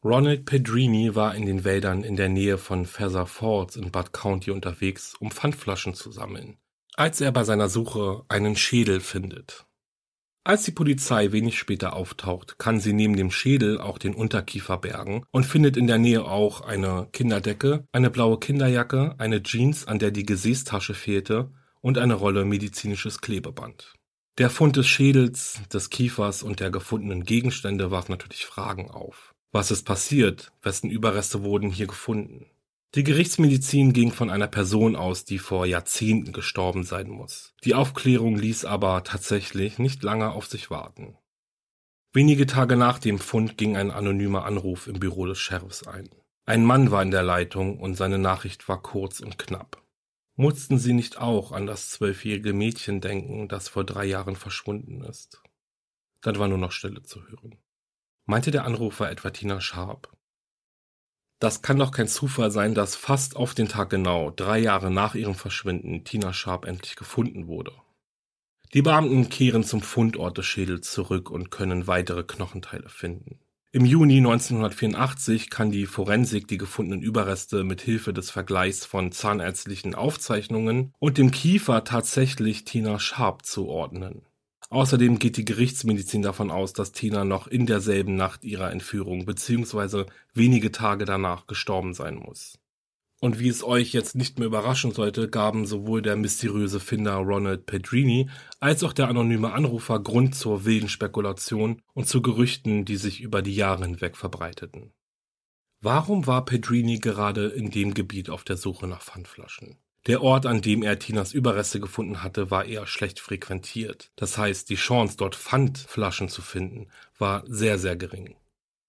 Ronald Pedrini war in den Wäldern in der Nähe von Feather Falls in Budd County unterwegs, um Pfandflaschen zu sammeln, als er bei seiner Suche einen Schädel findet. Als die Polizei wenig später auftaucht, kann sie neben dem Schädel auch den Unterkiefer bergen und findet in der Nähe auch eine Kinderdecke, eine blaue Kinderjacke, eine Jeans, an der die Gesäßtasche fehlte und eine Rolle medizinisches Klebeband. Der Fund des Schädels, des Kiefers und der gefundenen Gegenstände warf natürlich Fragen auf. Was ist passiert? Wessen Überreste wurden hier gefunden? Die Gerichtsmedizin ging von einer Person aus, die vor Jahrzehnten gestorben sein muss. Die Aufklärung ließ aber tatsächlich nicht lange auf sich warten. Wenige Tage nach dem Fund ging ein anonymer Anruf im Büro des Sheriffs ein. Ein Mann war in der Leitung und seine Nachricht war kurz und knapp. Mussten Sie nicht auch an das zwölfjährige Mädchen denken, das vor drei Jahren verschwunden ist? Dann war nur noch Stille zu hören. Meinte der Anrufer etwa Tina Sharp? Das kann doch kein Zufall sein, dass fast auf den Tag genau, drei Jahre nach ihrem Verschwinden, Tina Sharp endlich gefunden wurde. Die Beamten kehren zum Fundort des Schädels zurück und können weitere Knochenteile finden. Im Juni 1984 kann die Forensik die gefundenen Überreste mit Hilfe des Vergleichs von zahnärztlichen Aufzeichnungen und dem Kiefer tatsächlich Tina Sharp zuordnen. Außerdem geht die Gerichtsmedizin davon aus, dass Tina noch in derselben Nacht ihrer Entführung bzw. wenige Tage danach gestorben sein muss. Und wie es euch jetzt nicht mehr überraschen sollte, gaben sowohl der mysteriöse Finder Ronald Pedrini als auch der anonyme Anrufer Grund zur wilden Spekulation und zu Gerüchten, die sich über die Jahre hinweg verbreiteten. Warum war Pedrini gerade in dem Gebiet auf der Suche nach Pfandflaschen? Der Ort, an dem er Tinas Überreste gefunden hatte, war eher schlecht frequentiert. Das heißt, die Chance, dort Pfandflaschen zu finden, war sehr, sehr gering.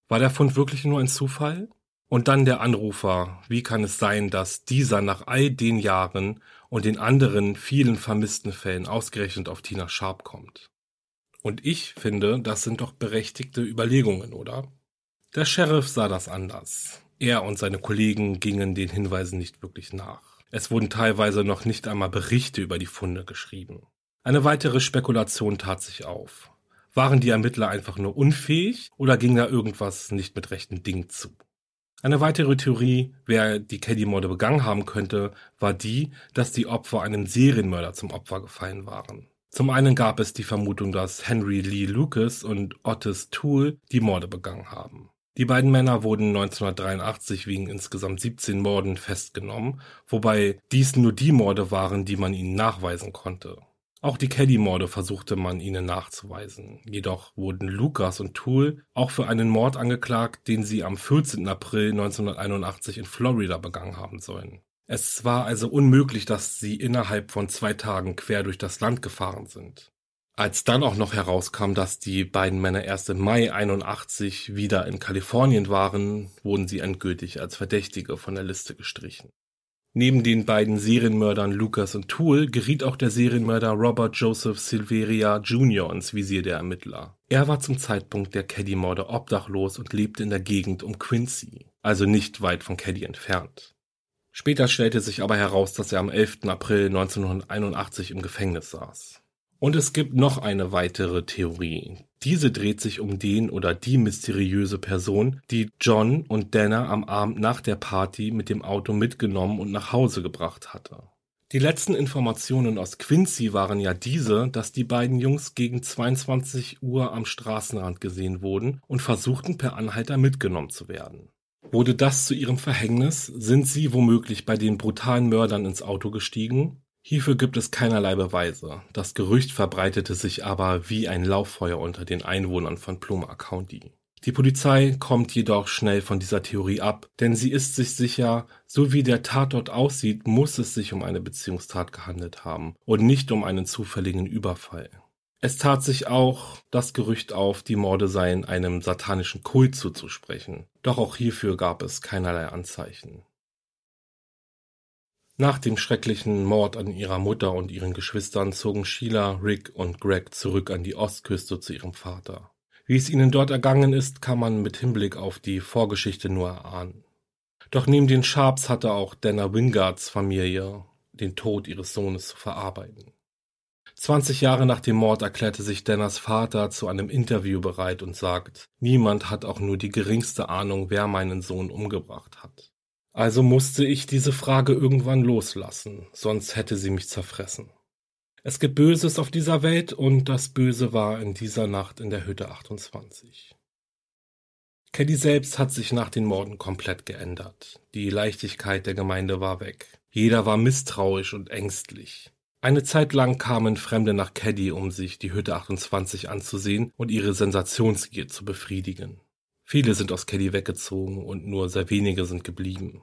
War der Fund wirklich nur ein Zufall? Und dann der Anrufer. Wie kann es sein, dass dieser nach all den Jahren und den anderen vielen vermissten Fällen ausgerechnet auf Tina Sharp kommt? Und ich finde, das sind doch berechtigte Überlegungen, oder? Der Sheriff sah das anders. Er und seine Kollegen gingen den Hinweisen nicht wirklich nach. Es wurden teilweise noch nicht einmal Berichte über die Funde geschrieben. Eine weitere Spekulation tat sich auf. Waren die Ermittler einfach nur unfähig oder ging da irgendwas nicht mit rechten Dingen zu? Eine weitere Theorie, wer die Caddy-Morde begangen haben könnte, war die, dass die Opfer einem Serienmörder zum Opfer gefallen waren. Zum einen gab es die Vermutung, dass Henry Lee Lucas und Otis Toole die Morde begangen haben. Die beiden Männer wurden 1983 wegen insgesamt 17 Morden festgenommen, wobei dies nur die Morde waren, die man ihnen nachweisen konnte. Auch die Caddy-Morde versuchte man ihnen nachzuweisen. Jedoch wurden Lucas und Toole auch für einen Mord angeklagt, den sie am 14. April 1981 in Florida begangen haben sollen. Es war also unmöglich, dass sie innerhalb von zwei Tagen quer durch das Land gefahren sind. Als dann auch noch herauskam, dass die beiden Männer erst im Mai 81 wieder in Kalifornien waren, wurden sie endgültig als Verdächtige von der Liste gestrichen. Neben den beiden Serienmördern Lucas und Toole geriet auch der Serienmörder Robert Joseph Silveria Jr. ins Visier der Ermittler. Er war zum Zeitpunkt der Caddy-Morde obdachlos und lebte in der Gegend um Quincy, also nicht weit von Caddy entfernt. Später stellte sich aber heraus, dass er am 11. April 1981 im Gefängnis saß. Und es gibt noch eine weitere Theorie. Diese dreht sich um den oder die mysteriöse Person, die John und Dana am Abend nach der Party mit dem Auto mitgenommen und nach Hause gebracht hatte. Die letzten Informationen aus Quincy waren ja diese, dass die beiden Jungs gegen 22 Uhr am Straßenrand gesehen wurden und versuchten per Anhalter mitgenommen zu werden. Wurde das zu ihrem Verhängnis, sind sie womöglich bei den brutalen Mördern ins Auto gestiegen Hierfür gibt es keinerlei Beweise, das Gerücht verbreitete sich aber wie ein Lauffeuer unter den Einwohnern von Pluma County. Die Polizei kommt jedoch schnell von dieser Theorie ab, denn sie ist sich sicher, so wie der Tatort aussieht, muss es sich um eine Beziehungstat gehandelt haben und nicht um einen zufälligen Überfall. Es tat sich auch das Gerücht auf, die Morde seien einem satanischen Kult zuzusprechen, doch auch hierfür gab es keinerlei Anzeichen. Nach dem schrecklichen Mord an ihrer Mutter und ihren Geschwistern zogen Sheila, Rick und Greg zurück an die Ostküste zu ihrem Vater. Wie es ihnen dort ergangen ist, kann man mit Hinblick auf die Vorgeschichte nur erahnen. Doch neben den Sharps hatte auch Dana Wingards Familie den Tod ihres Sohnes zu verarbeiten. 20 Jahre nach dem Mord erklärte sich Dannas Vater zu einem Interview bereit und sagt, niemand hat auch nur die geringste Ahnung, wer meinen Sohn umgebracht hat. Also musste ich diese Frage irgendwann loslassen, sonst hätte sie mich zerfressen. Es gibt Böses auf dieser Welt und das Böse war in dieser Nacht in der Hütte 28. Caddy selbst hat sich nach den Morden komplett geändert. Die Leichtigkeit der Gemeinde war weg. Jeder war misstrauisch und ängstlich. Eine Zeit lang kamen Fremde nach Caddy, um sich die Hütte 28 anzusehen und ihre Sensationsgier zu befriedigen. Viele sind aus Caddy weggezogen und nur sehr wenige sind geblieben.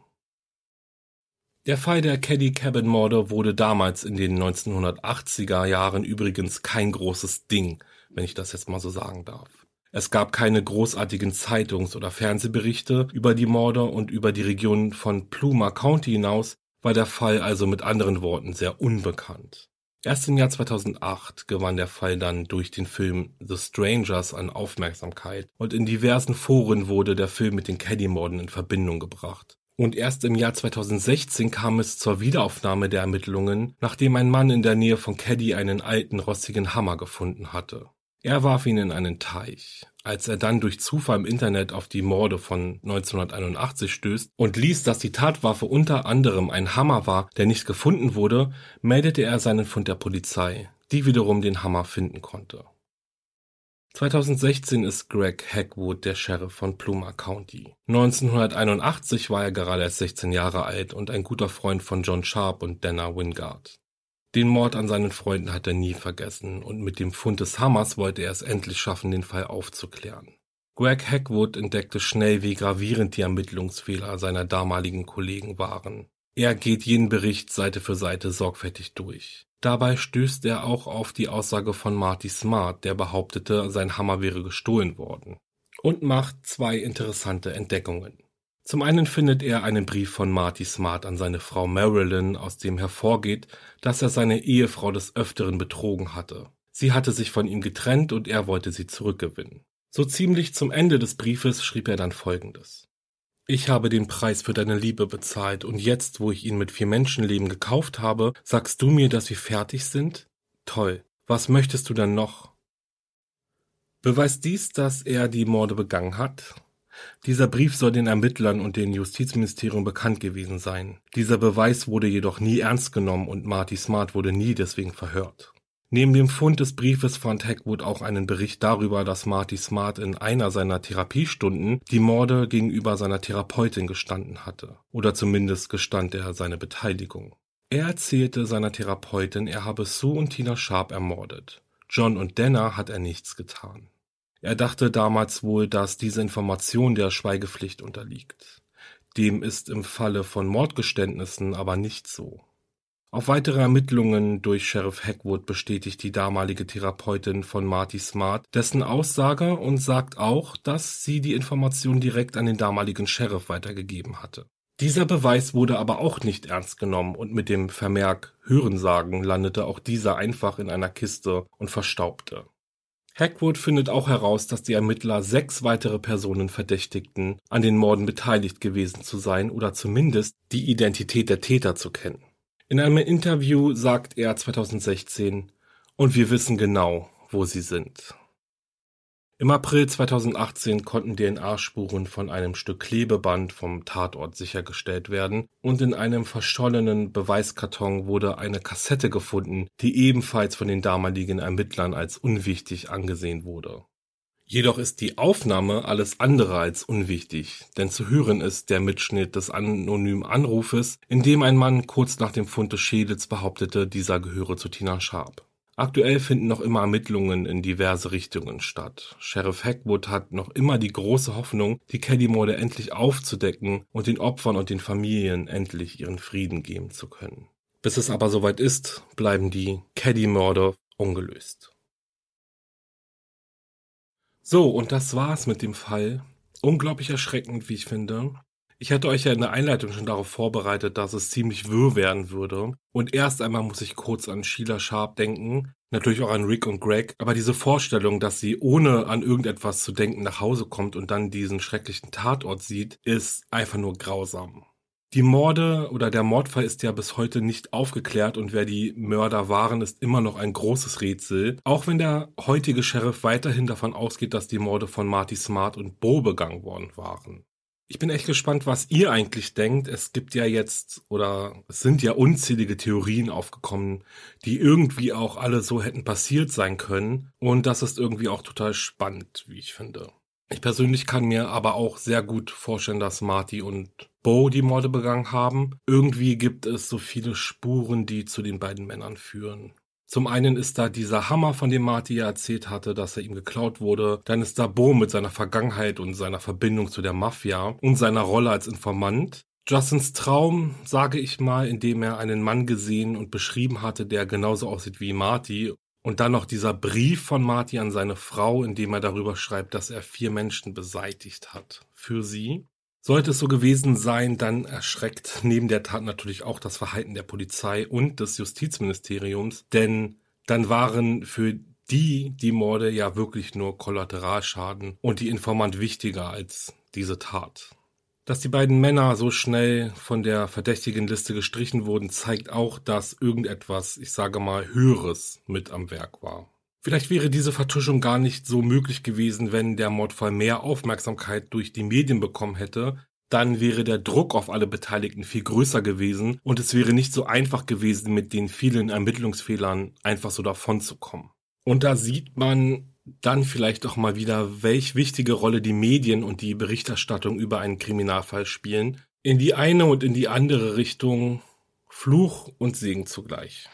Der Fall der Caddy Cabin Morde wurde damals in den 1980er Jahren übrigens kein großes Ding, wenn ich das jetzt mal so sagen darf. Es gab keine großartigen Zeitungs- oder Fernsehberichte über die Morde und über die Region von Pluma County hinaus war der Fall also mit anderen Worten sehr unbekannt. Erst im Jahr 2008 gewann der Fall dann durch den Film The Strangers an Aufmerksamkeit und in diversen Foren wurde der Film mit den Caddy-Morden in Verbindung gebracht. Und erst im Jahr 2016 kam es zur Wiederaufnahme der Ermittlungen, nachdem ein Mann in der Nähe von Caddy einen alten rostigen Hammer gefunden hatte. Er warf ihn in einen Teich. Als er dann durch Zufall im Internet auf die Morde von 1981 stößt und liest, dass die Tatwaffe unter anderem ein Hammer war, der nicht gefunden wurde, meldete er seinen Fund der Polizei, die wiederum den Hammer finden konnte. 2016 ist Greg Hackwood der Sheriff von Pluma County. 1981 war er gerade erst 16 Jahre alt und ein guter Freund von John Sharp und Dana Wingard. Den Mord an seinen Freunden hat er nie vergessen und mit dem Fund des Hammers wollte er es endlich schaffen, den Fall aufzuklären. Greg Hackwood entdeckte schnell, wie gravierend die Ermittlungsfehler seiner damaligen Kollegen waren. Er geht jeden Bericht Seite für Seite sorgfältig durch. Dabei stößt er auch auf die Aussage von Marty Smart, der behauptete, sein Hammer wäre gestohlen worden. Und macht zwei interessante Entdeckungen. Zum einen findet er einen Brief von Marty Smart an seine Frau Marilyn, aus dem hervorgeht, dass er seine Ehefrau des Öfteren betrogen hatte. Sie hatte sich von ihm getrennt und er wollte sie zurückgewinnen. So ziemlich zum Ende des Briefes schrieb er dann folgendes. Ich habe den Preis für deine Liebe bezahlt und jetzt, wo ich ihn mit vier Menschenleben gekauft habe, sagst du mir, dass wir fertig sind? Toll. Was möchtest du denn noch? Beweist dies, dass er die Morde begangen hat? Dieser Brief soll den Ermittlern und dem Justizministerium bekannt gewesen sein. Dieser Beweis wurde jedoch nie ernst genommen und Marty Smart wurde nie deswegen verhört. Neben dem Fund des Briefes fand Hackwood auch einen Bericht darüber, dass Marty Smart in einer seiner Therapiestunden die Morde gegenüber seiner Therapeutin gestanden hatte. Oder zumindest gestand er seine Beteiligung. Er erzählte seiner Therapeutin, er habe Sue und Tina Sharp ermordet. John und Dana hat er nichts getan. Er dachte damals wohl, dass diese Information der Schweigepflicht unterliegt. Dem ist im Falle von Mordgeständnissen aber nicht so. Auf weitere Ermittlungen durch Sheriff Hackwood bestätigt die damalige Therapeutin von Marty Smart dessen Aussage und sagt auch, dass sie die Information direkt an den damaligen Sheriff weitergegeben hatte. Dieser Beweis wurde aber auch nicht ernst genommen und mit dem Vermerk Hörensagen landete auch dieser einfach in einer Kiste und verstaubte. Hackwood findet auch heraus, dass die Ermittler sechs weitere Personen verdächtigten, an den Morden beteiligt gewesen zu sein oder zumindest die Identität der Täter zu kennen. In einem Interview sagt er 2016, und wir wissen genau, wo sie sind. Im April 2018 konnten DNA-Spuren von einem Stück Klebeband vom Tatort sichergestellt werden und in einem verschollenen Beweiskarton wurde eine Kassette gefunden, die ebenfalls von den damaligen Ermittlern als unwichtig angesehen wurde. Jedoch ist die Aufnahme alles andere als unwichtig, denn zu hören ist der Mitschnitt des anonymen Anrufes, in dem ein Mann kurz nach dem Fund des Schädels behauptete, dieser gehöre zu Tina Sharp. Aktuell finden noch immer Ermittlungen in diverse Richtungen statt. Sheriff Hackwood hat noch immer die große Hoffnung, die Caddy-Morde endlich aufzudecken und den Opfern und den Familien endlich ihren Frieden geben zu können. Bis es aber soweit ist, bleiben die Caddy-Morde ungelöst. So, und das war's mit dem Fall. Unglaublich erschreckend, wie ich finde. Ich hatte euch ja in der Einleitung schon darauf vorbereitet, dass es ziemlich wirr werden würde. Und erst einmal muss ich kurz an Sheila Sharp denken, natürlich auch an Rick und Greg, aber diese Vorstellung, dass sie ohne an irgendetwas zu denken nach Hause kommt und dann diesen schrecklichen Tatort sieht, ist einfach nur grausam. Die Morde oder der Mordfall ist ja bis heute nicht aufgeklärt und wer die Mörder waren, ist immer noch ein großes Rätsel. Auch wenn der heutige Sheriff weiterhin davon ausgeht, dass die Morde von Marty Smart und Bo begangen worden waren. Ich bin echt gespannt, was ihr eigentlich denkt. Es gibt ja jetzt oder es sind ja unzählige Theorien aufgekommen, die irgendwie auch alle so hätten passiert sein können. Und das ist irgendwie auch total spannend, wie ich finde. Ich persönlich kann mir aber auch sehr gut vorstellen, dass Marty und Bo die Morde begangen haben. Irgendwie gibt es so viele Spuren, die zu den beiden Männern führen. Zum einen ist da dieser Hammer, von dem Marty ja erzählt hatte, dass er ihm geklaut wurde. Dann ist da Bo mit seiner Vergangenheit und seiner Verbindung zu der Mafia und seiner Rolle als Informant. Justins Traum, sage ich mal, in dem er einen Mann gesehen und beschrieben hatte, der genauso aussieht wie Marty. Und dann noch dieser Brief von Marty an seine Frau, in dem er darüber schreibt, dass er vier Menschen beseitigt hat für sie. Sollte es so gewesen sein, dann erschreckt neben der Tat natürlich auch das Verhalten der Polizei und des Justizministeriums, denn dann waren für die die Morde ja wirklich nur Kollateralschaden und die Informant wichtiger als diese Tat. Dass die beiden Männer so schnell von der verdächtigen Liste gestrichen wurden, zeigt auch, dass irgendetwas, ich sage mal, Höheres mit am Werk war. Vielleicht wäre diese Vertuschung gar nicht so möglich gewesen, wenn der Mordfall mehr Aufmerksamkeit durch die Medien bekommen hätte. Dann wäre der Druck auf alle Beteiligten viel größer gewesen und es wäre nicht so einfach gewesen, mit den vielen Ermittlungsfehlern einfach so davonzukommen. Und da sieht man dann vielleicht auch mal wieder, welch wichtige Rolle die Medien und die Berichterstattung über einen Kriminalfall spielen. In die eine und in die andere Richtung Fluch und Segen zugleich.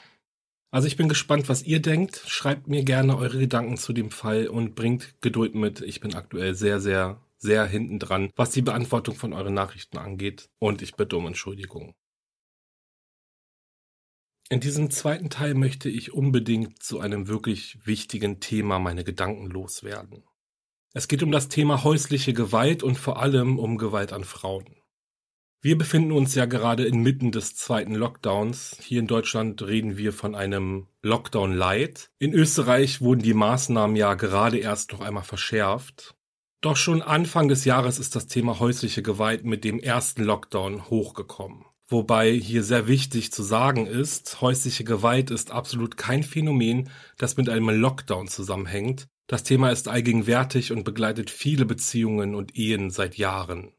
Also ich bin gespannt, was ihr denkt. Schreibt mir gerne eure Gedanken zu dem Fall und bringt Geduld mit. Ich bin aktuell sehr, sehr, sehr hinten dran, was die Beantwortung von euren Nachrichten angeht. Und ich bitte um Entschuldigung. In diesem zweiten Teil möchte ich unbedingt zu einem wirklich wichtigen Thema meine Gedanken loswerden. Es geht um das Thema häusliche Gewalt und vor allem um Gewalt an Frauen. Wir befinden uns ja gerade inmitten des zweiten Lockdowns. Hier in Deutschland reden wir von einem Lockdown Light. In Österreich wurden die Maßnahmen ja gerade erst noch einmal verschärft. Doch schon Anfang des Jahres ist das Thema häusliche Gewalt mit dem ersten Lockdown hochgekommen. Wobei hier sehr wichtig zu sagen ist, häusliche Gewalt ist absolut kein Phänomen, das mit einem Lockdown zusammenhängt. Das Thema ist allgegenwärtig und begleitet viele Beziehungen und Ehen seit Jahren.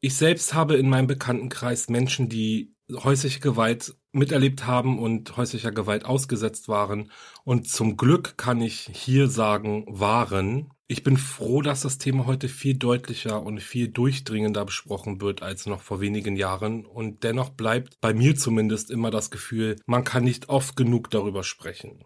Ich selbst habe in meinem Bekanntenkreis Menschen, die häusliche Gewalt miterlebt haben und häuslicher Gewalt ausgesetzt waren. Und zum Glück kann ich hier sagen, waren. Ich bin froh, dass das Thema heute viel deutlicher und viel durchdringender besprochen wird als noch vor wenigen Jahren. Und dennoch bleibt bei mir zumindest immer das Gefühl, man kann nicht oft genug darüber sprechen.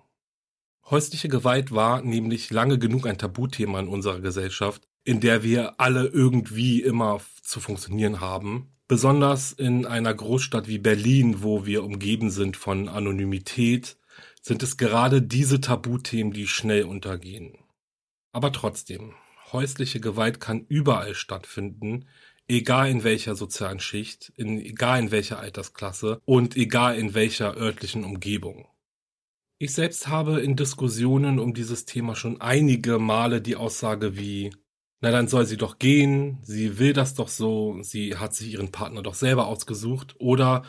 Häusliche Gewalt war nämlich lange genug ein Tabuthema in unserer Gesellschaft, in der wir alle irgendwie immer zu funktionieren haben. Besonders in einer Großstadt wie Berlin, wo wir umgeben sind von Anonymität, sind es gerade diese Tabuthemen, die schnell untergehen. Aber trotzdem, häusliche Gewalt kann überall stattfinden, egal in welcher sozialen Schicht, in, egal in welcher Altersklasse und egal in welcher örtlichen Umgebung. Ich selbst habe in Diskussionen um dieses Thema schon einige Male die Aussage wie na dann soll sie doch gehen, sie will das doch so, sie hat sich ihren Partner doch selber ausgesucht oder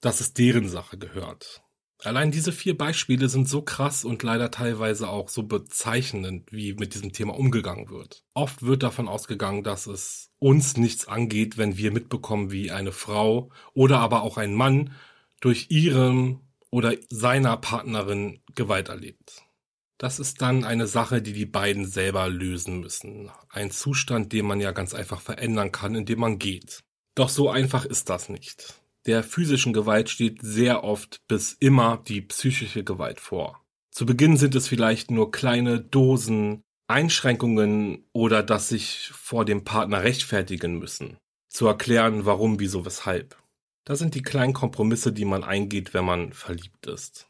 dass es deren Sache gehört. Allein diese vier Beispiele sind so krass und leider teilweise auch so bezeichnend, wie mit diesem Thema umgegangen wird. Oft wird davon ausgegangen, dass es uns nichts angeht, wenn wir mitbekommen, wie eine Frau oder aber auch ein Mann durch ihrem oder seiner Partnerin Gewalt erlebt. Das ist dann eine Sache, die die beiden selber lösen müssen. Ein Zustand, den man ja ganz einfach verändern kann, indem man geht. Doch so einfach ist das nicht. Der physischen Gewalt steht sehr oft bis immer die psychische Gewalt vor. Zu Beginn sind es vielleicht nur kleine Dosen, Einschränkungen oder dass sich vor dem Partner rechtfertigen müssen. Zu erklären, warum, wieso, weshalb. Das sind die kleinen Kompromisse, die man eingeht, wenn man verliebt ist.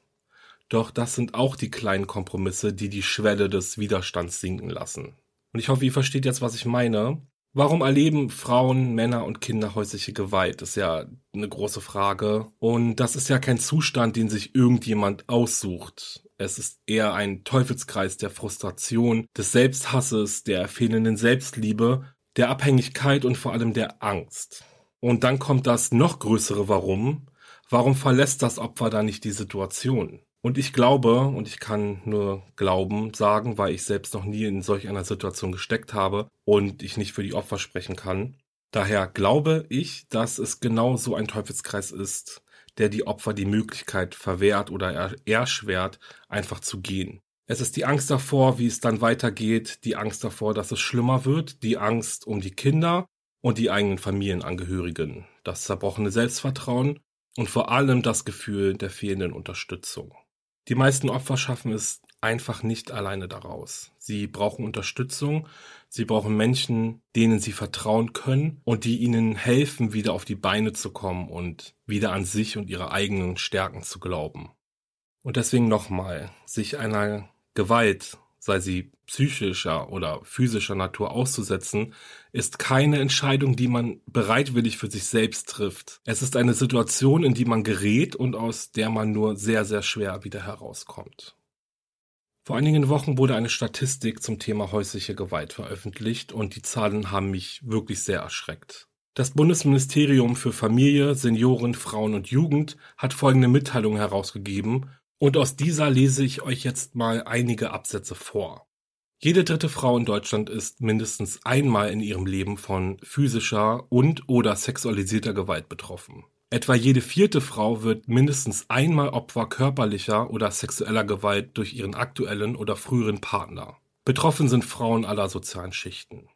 Doch das sind auch die kleinen Kompromisse, die die Schwelle des Widerstands sinken lassen. Und ich hoffe, ihr versteht jetzt, was ich meine. Warum erleben Frauen, Männer und Kinder häusliche Gewalt? Ist ja eine große Frage. Und das ist ja kein Zustand, den sich irgendjemand aussucht. Es ist eher ein Teufelskreis der Frustration, des Selbsthasses, der fehlenden Selbstliebe, der Abhängigkeit und vor allem der Angst. Und dann kommt das noch größere Warum. Warum verlässt das Opfer da nicht die Situation? Und ich glaube, und ich kann nur glauben sagen, weil ich selbst noch nie in solch einer Situation gesteckt habe und ich nicht für die Opfer sprechen kann. Daher glaube ich, dass es genau so ein Teufelskreis ist, der die Opfer die Möglichkeit verwehrt oder erschwert, einfach zu gehen. Es ist die Angst davor, wie es dann weitergeht, die Angst davor, dass es schlimmer wird, die Angst um die Kinder und die eigenen Familienangehörigen, das zerbrochene Selbstvertrauen und vor allem das Gefühl der fehlenden Unterstützung. Die meisten Opfer schaffen es einfach nicht alleine daraus. Sie brauchen Unterstützung, sie brauchen Menschen, denen sie vertrauen können und die ihnen helfen, wieder auf die Beine zu kommen und wieder an sich und ihre eigenen Stärken zu glauben. Und deswegen nochmal, sich einer Gewalt sei sie psychischer oder physischer Natur auszusetzen, ist keine Entscheidung, die man bereitwillig für sich selbst trifft. Es ist eine Situation, in die man gerät und aus der man nur sehr, sehr schwer wieder herauskommt. Vor einigen Wochen wurde eine Statistik zum Thema häusliche Gewalt veröffentlicht und die Zahlen haben mich wirklich sehr erschreckt. Das Bundesministerium für Familie, Senioren, Frauen und Jugend hat folgende Mitteilung herausgegeben und aus dieser lese ich euch jetzt mal einige Absätze vor. Jede dritte Frau in Deutschland ist mindestens einmal in ihrem Leben von physischer und oder sexualisierter Gewalt betroffen. Etwa jede vierte Frau wird mindestens einmal Opfer körperlicher oder sexueller Gewalt durch ihren aktuellen oder früheren Partner. Betroffen sind Frauen aller sozialen Schichten.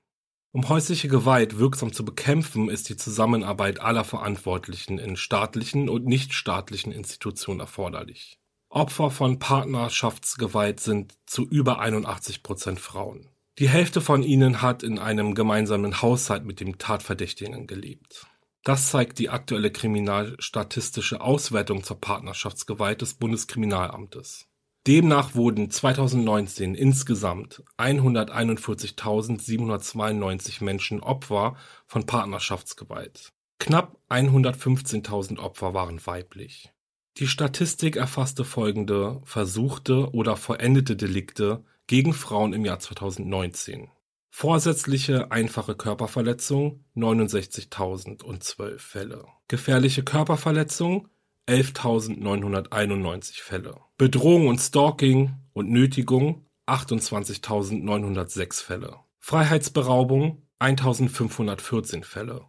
Um häusliche Gewalt wirksam zu bekämpfen, ist die Zusammenarbeit aller Verantwortlichen in staatlichen und nichtstaatlichen Institutionen erforderlich. Opfer von Partnerschaftsgewalt sind zu über 81 Prozent Frauen. Die Hälfte von ihnen hat in einem gemeinsamen Haushalt mit dem Tatverdächtigen gelebt. Das zeigt die aktuelle kriminalstatistische Auswertung zur Partnerschaftsgewalt des Bundeskriminalamtes. Demnach wurden 2019 insgesamt 141.792 Menschen Opfer von Partnerschaftsgewalt. Knapp 115.000 Opfer waren weiblich. Die Statistik erfasste folgende versuchte oder vollendete Delikte gegen Frauen im Jahr 2019: Vorsätzliche einfache Körperverletzung 69.012 Fälle, gefährliche Körperverletzung 11.991 Fälle, Bedrohung und Stalking und Nötigung 28.906 Fälle, Freiheitsberaubung 1.514 Fälle,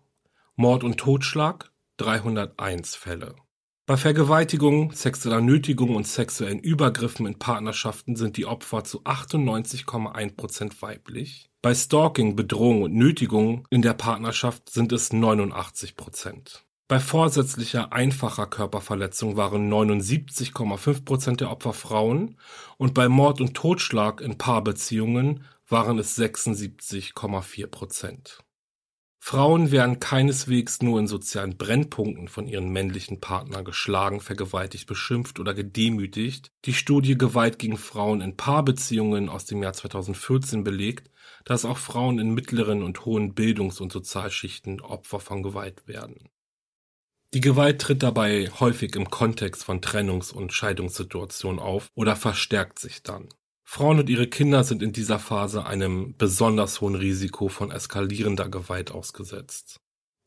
Mord und Totschlag 301 Fälle. Bei Vergewaltigung, sexueller Nötigung und sexuellen Übergriffen in Partnerschaften sind die Opfer zu 98,1% weiblich. Bei Stalking, Bedrohung und Nötigung in der Partnerschaft sind es 89%. Bei vorsätzlicher einfacher Körperverletzung waren 79,5% der Opfer Frauen und bei Mord und Totschlag in Paarbeziehungen waren es 76,4%. Frauen werden keineswegs nur in sozialen Brennpunkten von ihren männlichen Partner geschlagen, vergewaltigt, beschimpft oder gedemütigt. Die Studie Gewalt gegen Frauen in Paarbeziehungen aus dem Jahr 2014 belegt, dass auch Frauen in mittleren und hohen Bildungs- und Sozialschichten Opfer von Gewalt werden. Die Gewalt tritt dabei häufig im Kontext von Trennungs- und Scheidungssituationen auf oder verstärkt sich dann. Frauen und ihre Kinder sind in dieser Phase einem besonders hohen Risiko von eskalierender Gewalt ausgesetzt.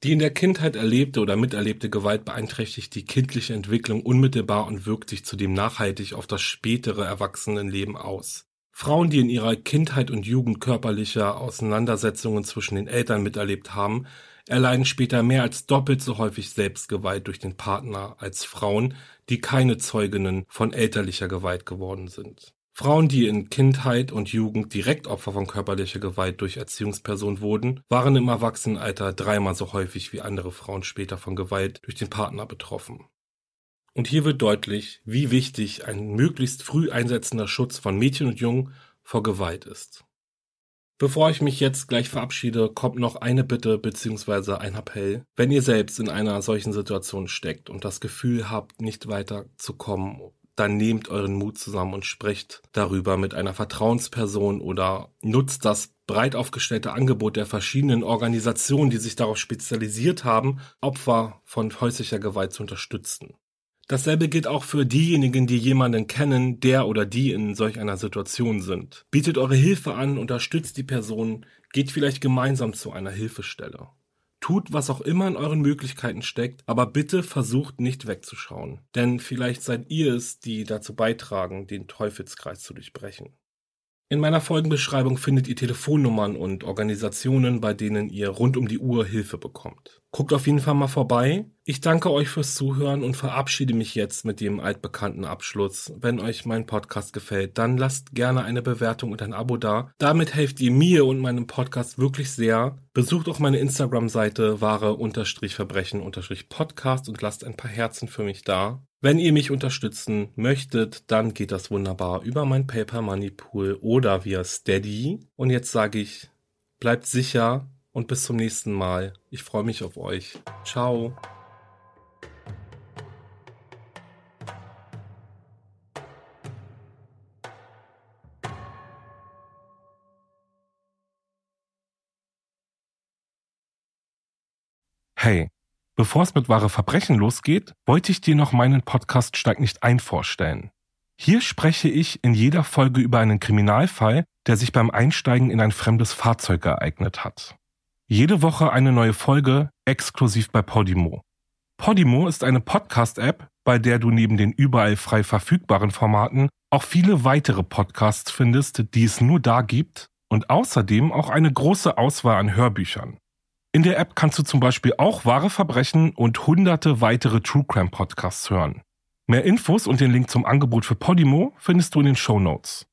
Die in der Kindheit erlebte oder miterlebte Gewalt beeinträchtigt die kindliche Entwicklung unmittelbar und wirkt sich zudem nachhaltig auf das spätere Erwachsenenleben aus. Frauen, die in ihrer Kindheit und Jugend körperliche Auseinandersetzungen zwischen den Eltern miterlebt haben, erleiden später mehr als doppelt so häufig Selbstgewalt durch den Partner als Frauen, die keine Zeuginnen von elterlicher Gewalt geworden sind. Frauen, die in Kindheit und Jugend direkt Opfer von körperlicher Gewalt durch Erziehungspersonen wurden, waren im Erwachsenenalter dreimal so häufig wie andere Frauen später von Gewalt durch den Partner betroffen. Und hier wird deutlich, wie wichtig ein möglichst früh einsetzender Schutz von Mädchen und Jungen vor Gewalt ist. Bevor ich mich jetzt gleich verabschiede, kommt noch eine Bitte bzw. ein Appell. Wenn ihr selbst in einer solchen Situation steckt und das Gefühl habt, nicht weiterzukommen dann nehmt euren Mut zusammen und sprecht darüber mit einer Vertrauensperson oder nutzt das breit aufgestellte Angebot der verschiedenen Organisationen, die sich darauf spezialisiert haben, Opfer von häuslicher Gewalt zu unterstützen. Dasselbe gilt auch für diejenigen, die jemanden kennen, der oder die in solch einer Situation sind. Bietet eure Hilfe an, unterstützt die Person, geht vielleicht gemeinsam zu einer Hilfestelle. Tut, was auch immer in euren Möglichkeiten steckt, aber bitte versucht nicht wegzuschauen. Denn vielleicht seid ihr es, die dazu beitragen, den Teufelskreis zu durchbrechen. In meiner Folgenbeschreibung findet ihr Telefonnummern und Organisationen, bei denen ihr rund um die Uhr Hilfe bekommt. Guckt auf jeden Fall mal vorbei. Ich danke euch fürs Zuhören und verabschiede mich jetzt mit dem altbekannten Abschluss. Wenn euch mein Podcast gefällt, dann lasst gerne eine Bewertung und ein Abo da. Damit helft ihr mir und meinem Podcast wirklich sehr. Besucht auch meine Instagram-Seite wahre-verbrechen-podcast und lasst ein paar Herzen für mich da. Wenn ihr mich unterstützen möchtet, dann geht das wunderbar über mein Paper Money Pool oder via Steady. Und jetzt sage ich, bleibt sicher und bis zum nächsten Mal. Ich freue mich auf euch. Ciao. Hey, bevor es mit wahre Verbrechen losgeht, wollte ich dir noch meinen Podcast Steig nicht ein vorstellen. Hier spreche ich in jeder Folge über einen Kriminalfall, der sich beim Einsteigen in ein fremdes Fahrzeug ereignet hat. Jede Woche eine neue Folge, exklusiv bei Podimo. Podimo ist eine Podcast-App, bei der du neben den überall frei verfügbaren Formaten auch viele weitere Podcasts findest, die es nur da gibt und außerdem auch eine große Auswahl an Hörbüchern. In der App kannst du zum Beispiel auch wahre Verbrechen und hunderte weitere True Crime Podcasts hören. Mehr Infos und den Link zum Angebot für Podimo findest du in den Show Notes.